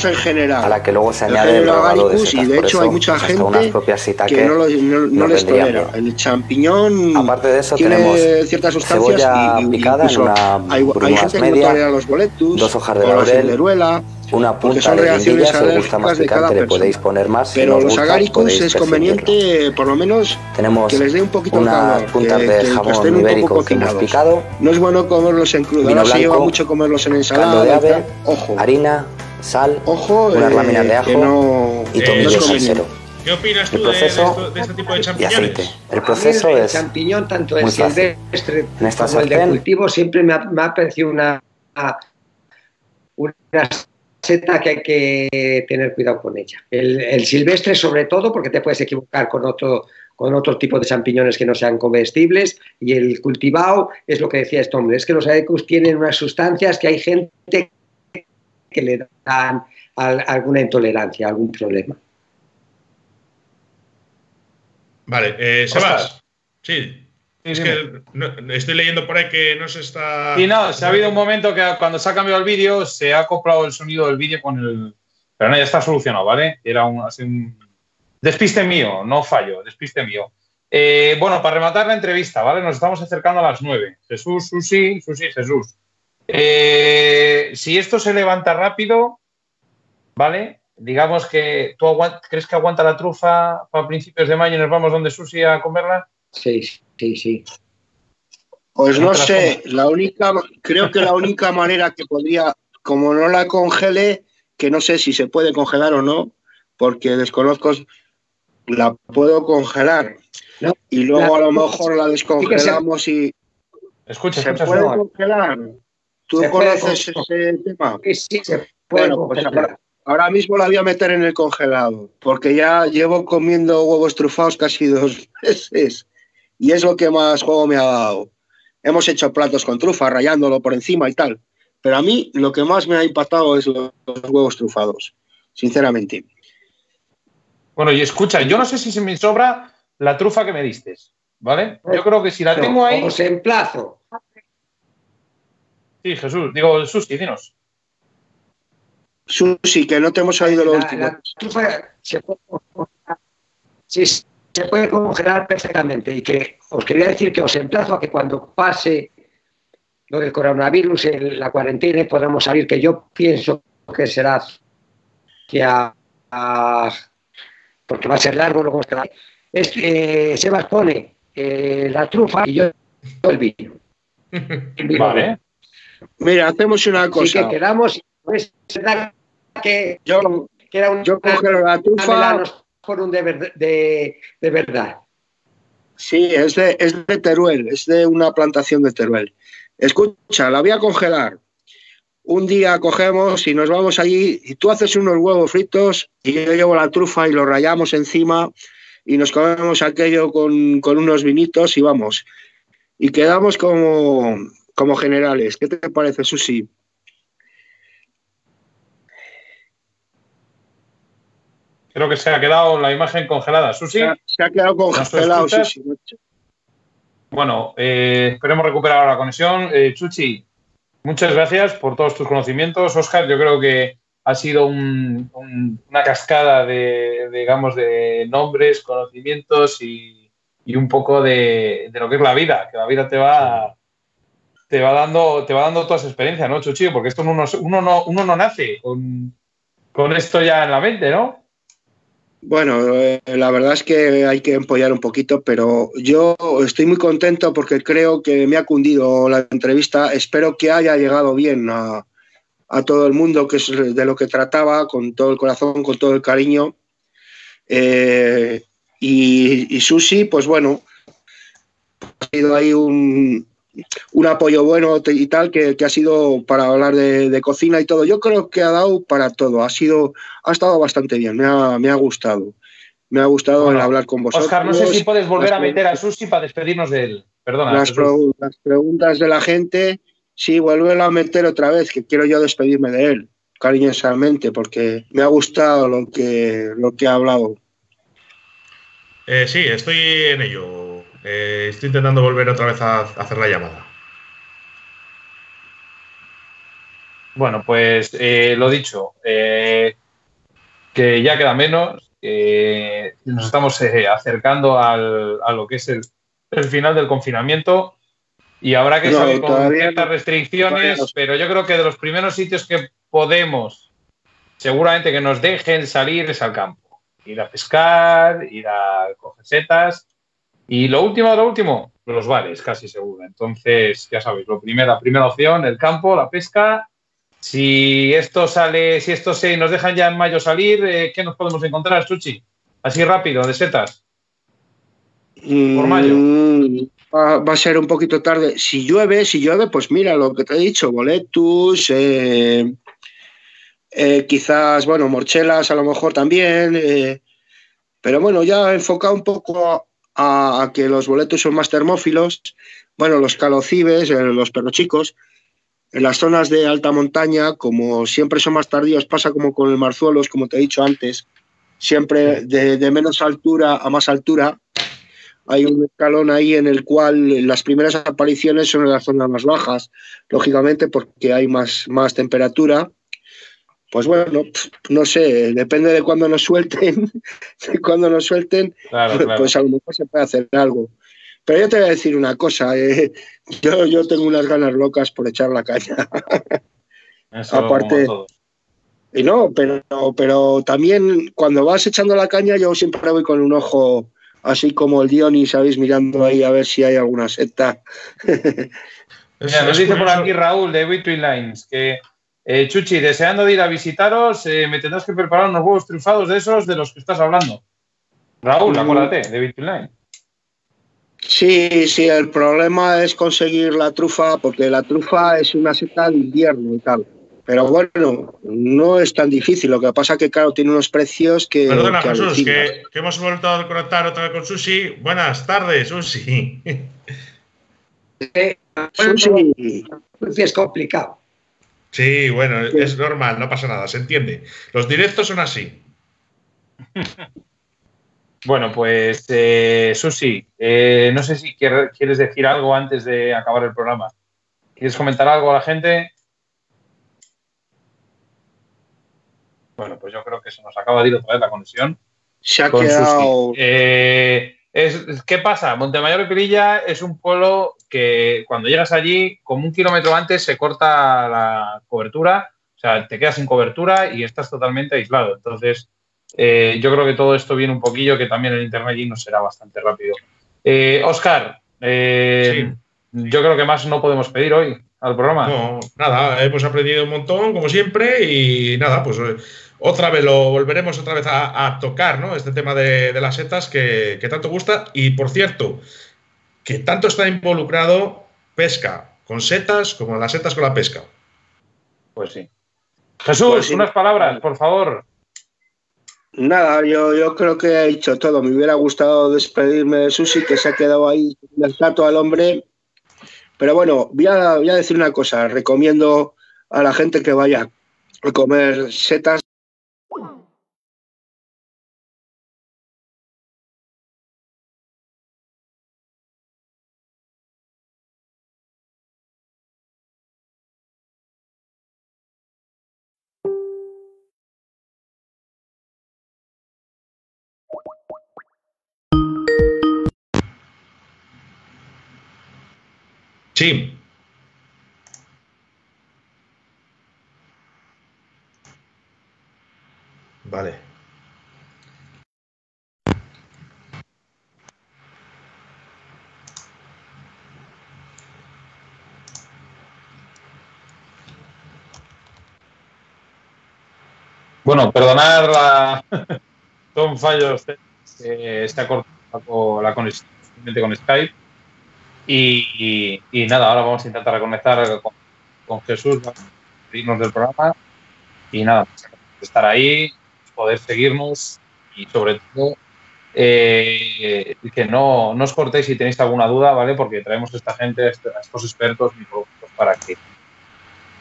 a la que luego se añade el rogado de setas. Y de hecho hay mucha gente unas propias que no, lo, no, no les tolera. El champiñón Aparte de eso tenemos ciertas sustancias cebolla picada en una hay, hay gente media, que no los boletus, dos hojas de laurel, una punta de guindilla, si os gusta más picante le podéis poner más. Pero si los agaricus es conveniente, por lo menos, Tenemos que les dé un poquito unas calor, puntas que, de que, jamón ibérico que hemos picado. No es bueno comerlos en crudo, ahora se lleva mucho comerlos en ensalada. de ave, Ojo. harina, sal, Ojo, unas eh, láminas de ajo no, y tomillo salsero. ¿Qué opinas tú de, este tipo de champiñones? El proceso el es. champiñón, tanto el silvestre como el de cultivo, siempre me ha, parecido una, una seta que hay que tener cuidado con ella. El, silvestre, sobre todo, porque te puedes equivocar con otro, con otro tipo de champiñones que no sean comestibles, y el cultivado es lo que decía este hombre, es que los adecus tienen unas sustancias que hay gente que le dan alguna intolerancia, algún problema. Vale, eh, Sebas. Sí. es que estoy leyendo por ahí que no se está. Sí, no, se ha habido un momento que cuando se ha cambiado el vídeo se ha acoplado el sonido del vídeo con el. Pero no, ya está solucionado, ¿vale? Era un, despiste mío, no fallo, despiste mío. Eh, bueno, para rematar la entrevista, ¿vale? Nos estamos acercando a las nueve. Jesús, Susi, Susi, Jesús. Eh, si esto se levanta rápido, ¿vale? Digamos que tú crees que aguanta la trufa para principios de mayo y nos vamos donde Susi a comerla. Sí, sí, sí. Pues no sé, la única, creo que la única manera que podría, como no la congele, que no sé si se puede congelar o no, porque desconozco, la puedo congelar. y luego a lo mejor la descongelamos y. Escucha, ¿Se puede congelar? ¿Tú conoces ese tema? Sí, se puede bueno, pues congelar. Ahora mismo la voy a meter en el congelado, porque ya llevo comiendo huevos trufados casi dos meses y es lo que más juego me ha dado. Hemos hecho platos con trufa, rayándolo por encima y tal, pero a mí lo que más me ha impactado es los, huevos trufados, sinceramente. Bueno, y escucha, yo no sé si se me sobra la trufa que me diste, ¿vale? Yo creo que si la tengo ahí... Os emplazo. Sí, Jesús, digo, Susi, dinos. Susi, que no te hemos oído lo último. se puede, sí, se puede congelar perfectamente y que os quería decir que os emplazo a que cuando pase lo del coronavirus, en la cuarentena, podamos salir, que yo pienso que será que a, porque va a ser largo luego es que eh, Sebas pone eh, la trufa y yo el vino. Vale. Mira, hacemos una cosa. Así que quedamos, pues, que, yo, que era un yo cogero la tufa por un de, de, de, verdad. Sí, es de, es de Teruel, es de una plantación de Teruel. Escucha, la voy a congelar. Un día cogemos y nos vamos allí y tú haces unos huevos fritos y yo llevo la trufa y lo rayamos encima y nos comemos aquello con, con unos vinitos y vamos. Y quedamos como, como generales. ¿Qué te parece, Susi? Creo que se ha quedado la imagen congelada. Susi. Se ha, quedado congelado, Susi. Bueno, eh, esperemos recuperar la conexión. Eh, Chuchi, muchas gracias por todos tus conocimientos. Oscar, yo creo que ha sido una cascada de, digamos, de nombres, conocimientos y, un poco de, lo que es la vida, que la vida te va, te va dando, te va dando todas las experiencias, ¿no, Chuchi? Porque esto uno, uno, no, uno no nace con, con esto ya en la mente, ¿no? Bueno, eh, la verdad es que hay que empollar un poquito, pero yo estoy muy contento porque creo que me ha cundido la entrevista. Espero que haya llegado bien a, todo el mundo, que es de lo que trataba, con todo el corazón, con todo el cariño. Eh, y, y Susi, pues bueno, ha sido ahí un, un apoyo bueno y tal, que, ha sido para hablar de, cocina y todo. Yo creo que ha dado para todo, ha sido, ha estado bastante bien, me ha, gustado. Me ha gustado hablar con vosotros. Oscar, no sé si puedes volver a meter a Susi para despedirnos de él. Perdona. Las, preguntas de la gente, sí, vuelve a meter otra vez, que quiero yo despedirme de él, cariñosamente, porque me ha gustado lo que, lo que ha hablado. Eh, sí, estoy en ello. Eh, estoy intentando volver otra vez a, hacer la llamada. Bueno, pues eh, lo dicho, eh, que ya queda menos, nos estamos acercando al, a lo que es el, final del confinamiento y habrá que salir con ciertas restricciones, pero yo creo que de los primeros sitios que podemos, seguramente que nos dejen salir es al campo. Ir a pescar, ir a coger setas y lo último, lo último, los bares, casi seguro. Entonces, ya sabéis, lo primero, la primera opción, el campo, la pesca. Si esto sale, si esto se nos dejan ya en mayo salir, eh, ¿qué nos podemos encontrar, Chuchi? Así rápido, de setas. Por mayo. Mm, va, a ser un poquito tarde. Si llueve, si llueve, pues mira lo que te he dicho, boletus, eh, eh, quizás, bueno, morchelas a lo mejor también. Pero bueno, ya enfocado un poco a, que los boletos son más termófilos. Bueno, los calocibes, los perrochicos, en las zonas de alta montaña, como siempre son más tardíos, pasa como con el marzuelos, como te he dicho antes, siempre de menos altura a más altura, hay un escalón ahí en el cual las primeras apariciones son en las zonas más bajas, lógicamente porque hay más, más temperatura. Pues bueno, no sé, depende de cuándo nos suelten, de cuándo nos suelten, pues a lo mejor se puede hacer algo. Pero yo te voy a decir una cosa, eh, yo, yo tengo unas ganas locas por echar la caña. Aparte, y no, pero, pero también cuando vas echando la caña yo siempre voy con un ojo así como el Dionis, sabéis, mirando ahí a ver si hay alguna secta. nos dice por aquí Raúl de Between Lines que eh, Chuchi, deseando de ir a visitaros, eh, me tendrás que preparar unos huevos triunfados de esos de los que estás hablando. Raúl, mm. acuérdate, de Lines. Sí, sí, el problema es conseguir la trufa, porque la trufa es una seta de invierno y tal. Pero bueno, no es tan difícil. Lo que pasa es que, claro, tiene unos precios que. Perdona, Jesús, que, hemos vuelto a conectar otra vez con Susi. Buenas tardes, Susi. Susi. es complicado. Sí, bueno, es normal, no pasa nada, se entiende. Los directos son así. Bueno, pues eh, Susi, eh, no sé si quieres decir algo antes de acabar el programa. ¿Quieres comentar algo a la gente? Bueno, pues yo creo que se nos acaba de ir otra vez la conexión. Se ha quedado. Eh, ¿Qué pasa? Montemayor y Pirilla es un pueblo que cuando llegas allí, como un kilómetro antes, se corta la cobertura, o sea, te quedas sin cobertura y estás totalmente aislado. Entonces, eh, yo creo que todo esto viene un poquillo, que también el internet allí nos será bastante rápido. Oscar, eh, yo creo que más no podemos pedir hoy al programa. No, nada, hemos aprendido un montón, como siempre, y nada, pues otra vez lo volveremos otra vez a, tocar, ¿no? Este tema de, las setas que, tanto gusta. Y por cierto, que tanto está involucrado pesca con setas como las setas con la pesca. Pues sí. Jesús, pues unas palabras, por favor. Nada, yo, yo creo que he dicho todo. Me hubiera gustado despedirme de Susi, que se ha quedado ahí el plato al hombre. Pero bueno, voy a, voy a decir una cosa. Recomiendo a la gente que vaya a comer setas Sí. Vale. Bueno, perdonar la... son fallos eh, se ha cortado la conexión con Skype y, nada, ahora vamos a intentar reconectar con, Jesús, irnos del programa y nada, estar ahí, poder seguirnos y sobre todo eh, que no, no, os cortéis si tenéis alguna duda, ¿vale? Porque traemos a esta gente, a estos expertos para que,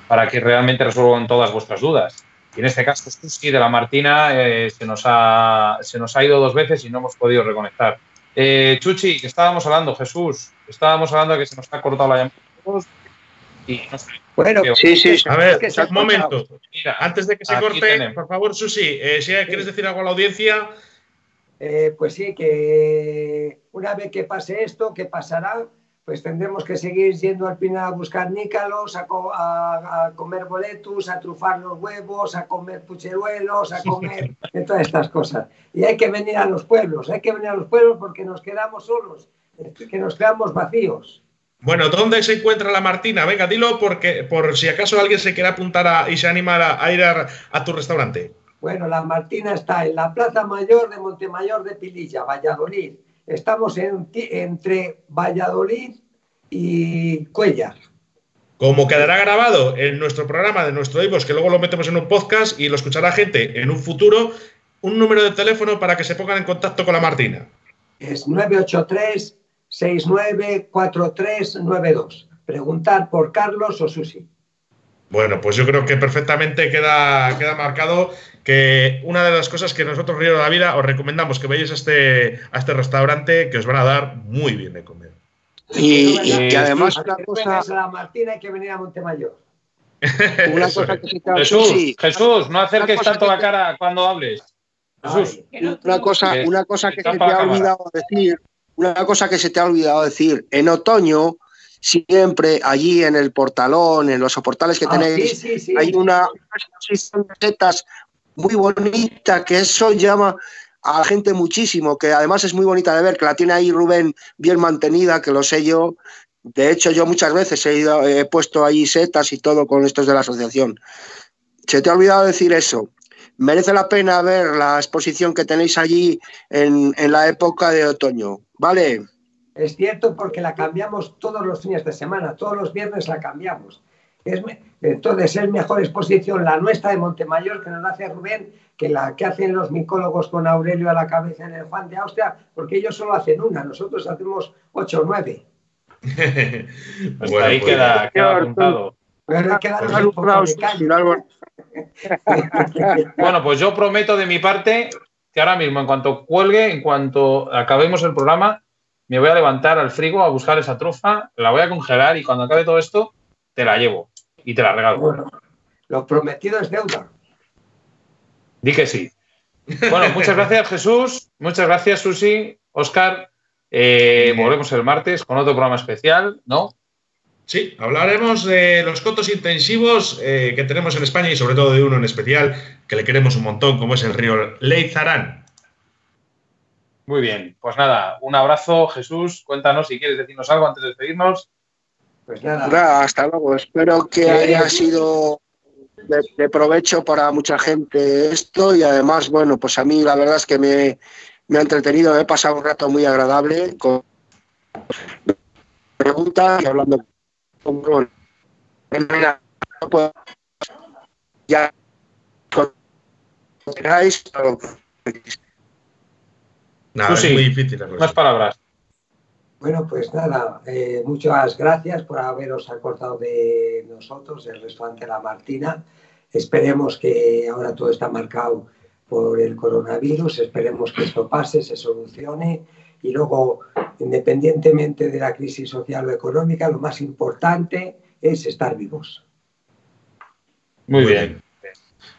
para que realmente resuelvan todas vuestras dudas. Y en este caso, Susi de la Martina eh, se, nos ha, se nos ha ido dos veces y no hemos podido reconectar. Eh, Chuchi, que estábamos hablando, Jesús, estábamos hablando de que se nos ha cortado la llamada. Y bueno, sí, sí. A ver, un momento. Antes de que se corte, por favor, Susi, eh, si quieres decir algo a la audiencia. Eh, pues sí, que una vez que pase esto, ¿qué pasará? Pues tendremos que seguir yendo al final a buscar nícalos, a, comer boletus, a trufar los huevos, a comer pucheruelos, a comer de todas estas cosas. Y hay que venir a los pueblos, hay que venir a los pueblos porque nos quedamos solos, que nos quedamos vacíos. Bueno, ¿dónde se encuentra la Martina? Venga, dilo porque por si acaso alguien se quiere apuntar y se anima a, ir a, tu restaurante. Bueno, la Martina está en la Plaza Mayor de Montemayor de Pililla, Valladolid. Estamos entre Valladolid y Cuellar. Como quedará grabado en nuestro programa de nuestro Ivos, que luego lo metemos en un podcast y lo escuchará gente en un futuro, un número de teléfono para que se pongan en contacto con la Martina. Es 983-694392. Preguntar por Carlos o Susi. Bueno, pues yo creo que perfectamente queda, queda marcado que una de las cosas que nosotros Río de la Vida os recomendamos que vayáis a este, a este restaurante que os van a dar muy bien de comer. Y, que además una cosa... A la Martina hay que venir a Montemayor. una cosa que Jesús, Jesús, no acerques tanto la cara cuando hables. Jesús. una cosa, una cosa que se te ha olvidado decir, una cosa que se te ha olvidado decir, en otoño siempre allí en el portalón, en los soportales que ah, tenéis, hay una exposición de setas muy bonita que eso llama a la gente muchísimo, que además es muy bonita de ver, que la tiene ahí Rubén bien mantenida, que lo sé yo. De hecho, yo muchas veces he, ido, he puesto ahí setas y todo con estos de la asociación. Se te ha olvidado decir eso. Merece la pena ver la exposición que tenéis allí en, en la época de otoño. ¿Vale? Es cierto porque la cambiamos todos los fines de semana, todos los viernes la cambiamos. Entonces es mejor exposición la nuestra de Montemayor que nos hace Rubén que la que hacen los micólogos con Aurelio a la cabeza en el Juan de Austria, porque ellos solo hacen una, nosotros hacemos ocho o nueve. bueno, ahí pues queda, queda apuntado. bueno, pues yo prometo de mi parte que ahora mismo, en cuanto cuelgue, en cuanto acabemos el programa, me voy a levantar al frigo a buscar esa trufa, la voy a congelar y cuando acabe todo esto, te la llevo y te la regalo. Bueno, lo prometido es deuda. Di que sí. Bueno, muchas gracias Jesús, muchas gracias Susi, Oscar. Eh, volvemos el martes con otro programa especial, ¿no? Sí, hablaremos de los cotos intensivos eh, que tenemos en España y sobre todo de uno en especial que le queremos un montón, como es el río Leizarán. Muy bien, pues nada, un abrazo, Jesús. Cuéntanos si quieres decirnos algo antes de despedirnos. Pues nada. hasta luego. Espero que haya sido de, provecho para mucha gente esto y además, bueno, pues a mí la verdad es que me, ha entretenido, me he pasado un rato muy agradable con preguntas y hablando con ya Nada, es muy difícil. Más palabras. Bueno, pues nada, eh, muchas gracias por haberos acordado de nosotros, del restaurante La Martina. Esperemos que ahora todo está marcado por el coronavirus, esperemos que esto pase, se solucione y luego, independientemente de la crisis social o económica, lo más importante es estar vivos. Muy, bien.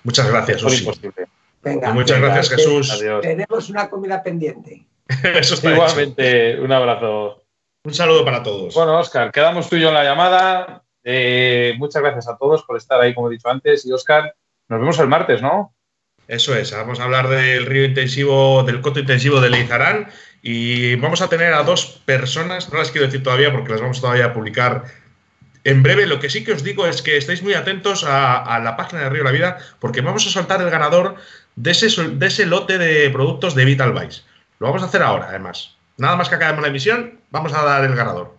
Muchas gracias, muchas gracias, Jesús. Tenemos una comida pendiente. Eso está Igualmente, un abrazo. Un saludo para todos. Bueno, Oscar, quedamos tú y yo en la llamada. Eh, muchas gracias a todos por estar ahí, como he dicho antes. Y Oscar, nos vemos el martes, ¿no? Eso es, vamos a hablar del río intensivo, del coto intensivo de Leizarán y vamos a tener a dos personas, no las quiero decir todavía porque las vamos todavía a publicar en breve. Lo que sí que os digo es que estéis muy atentos a, a la página de Río La Vida porque vamos a soltar el ganador de ese, lote de productos de Vital Vice. Lo vamos a hacer ahora, además. Nada más que acabemos la emisión, vamos a dar el ganador.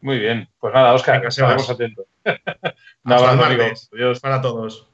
Muy bien. Pues nada, Oscar, Venga, atentos. Un abrazo. Adiós. Para todos.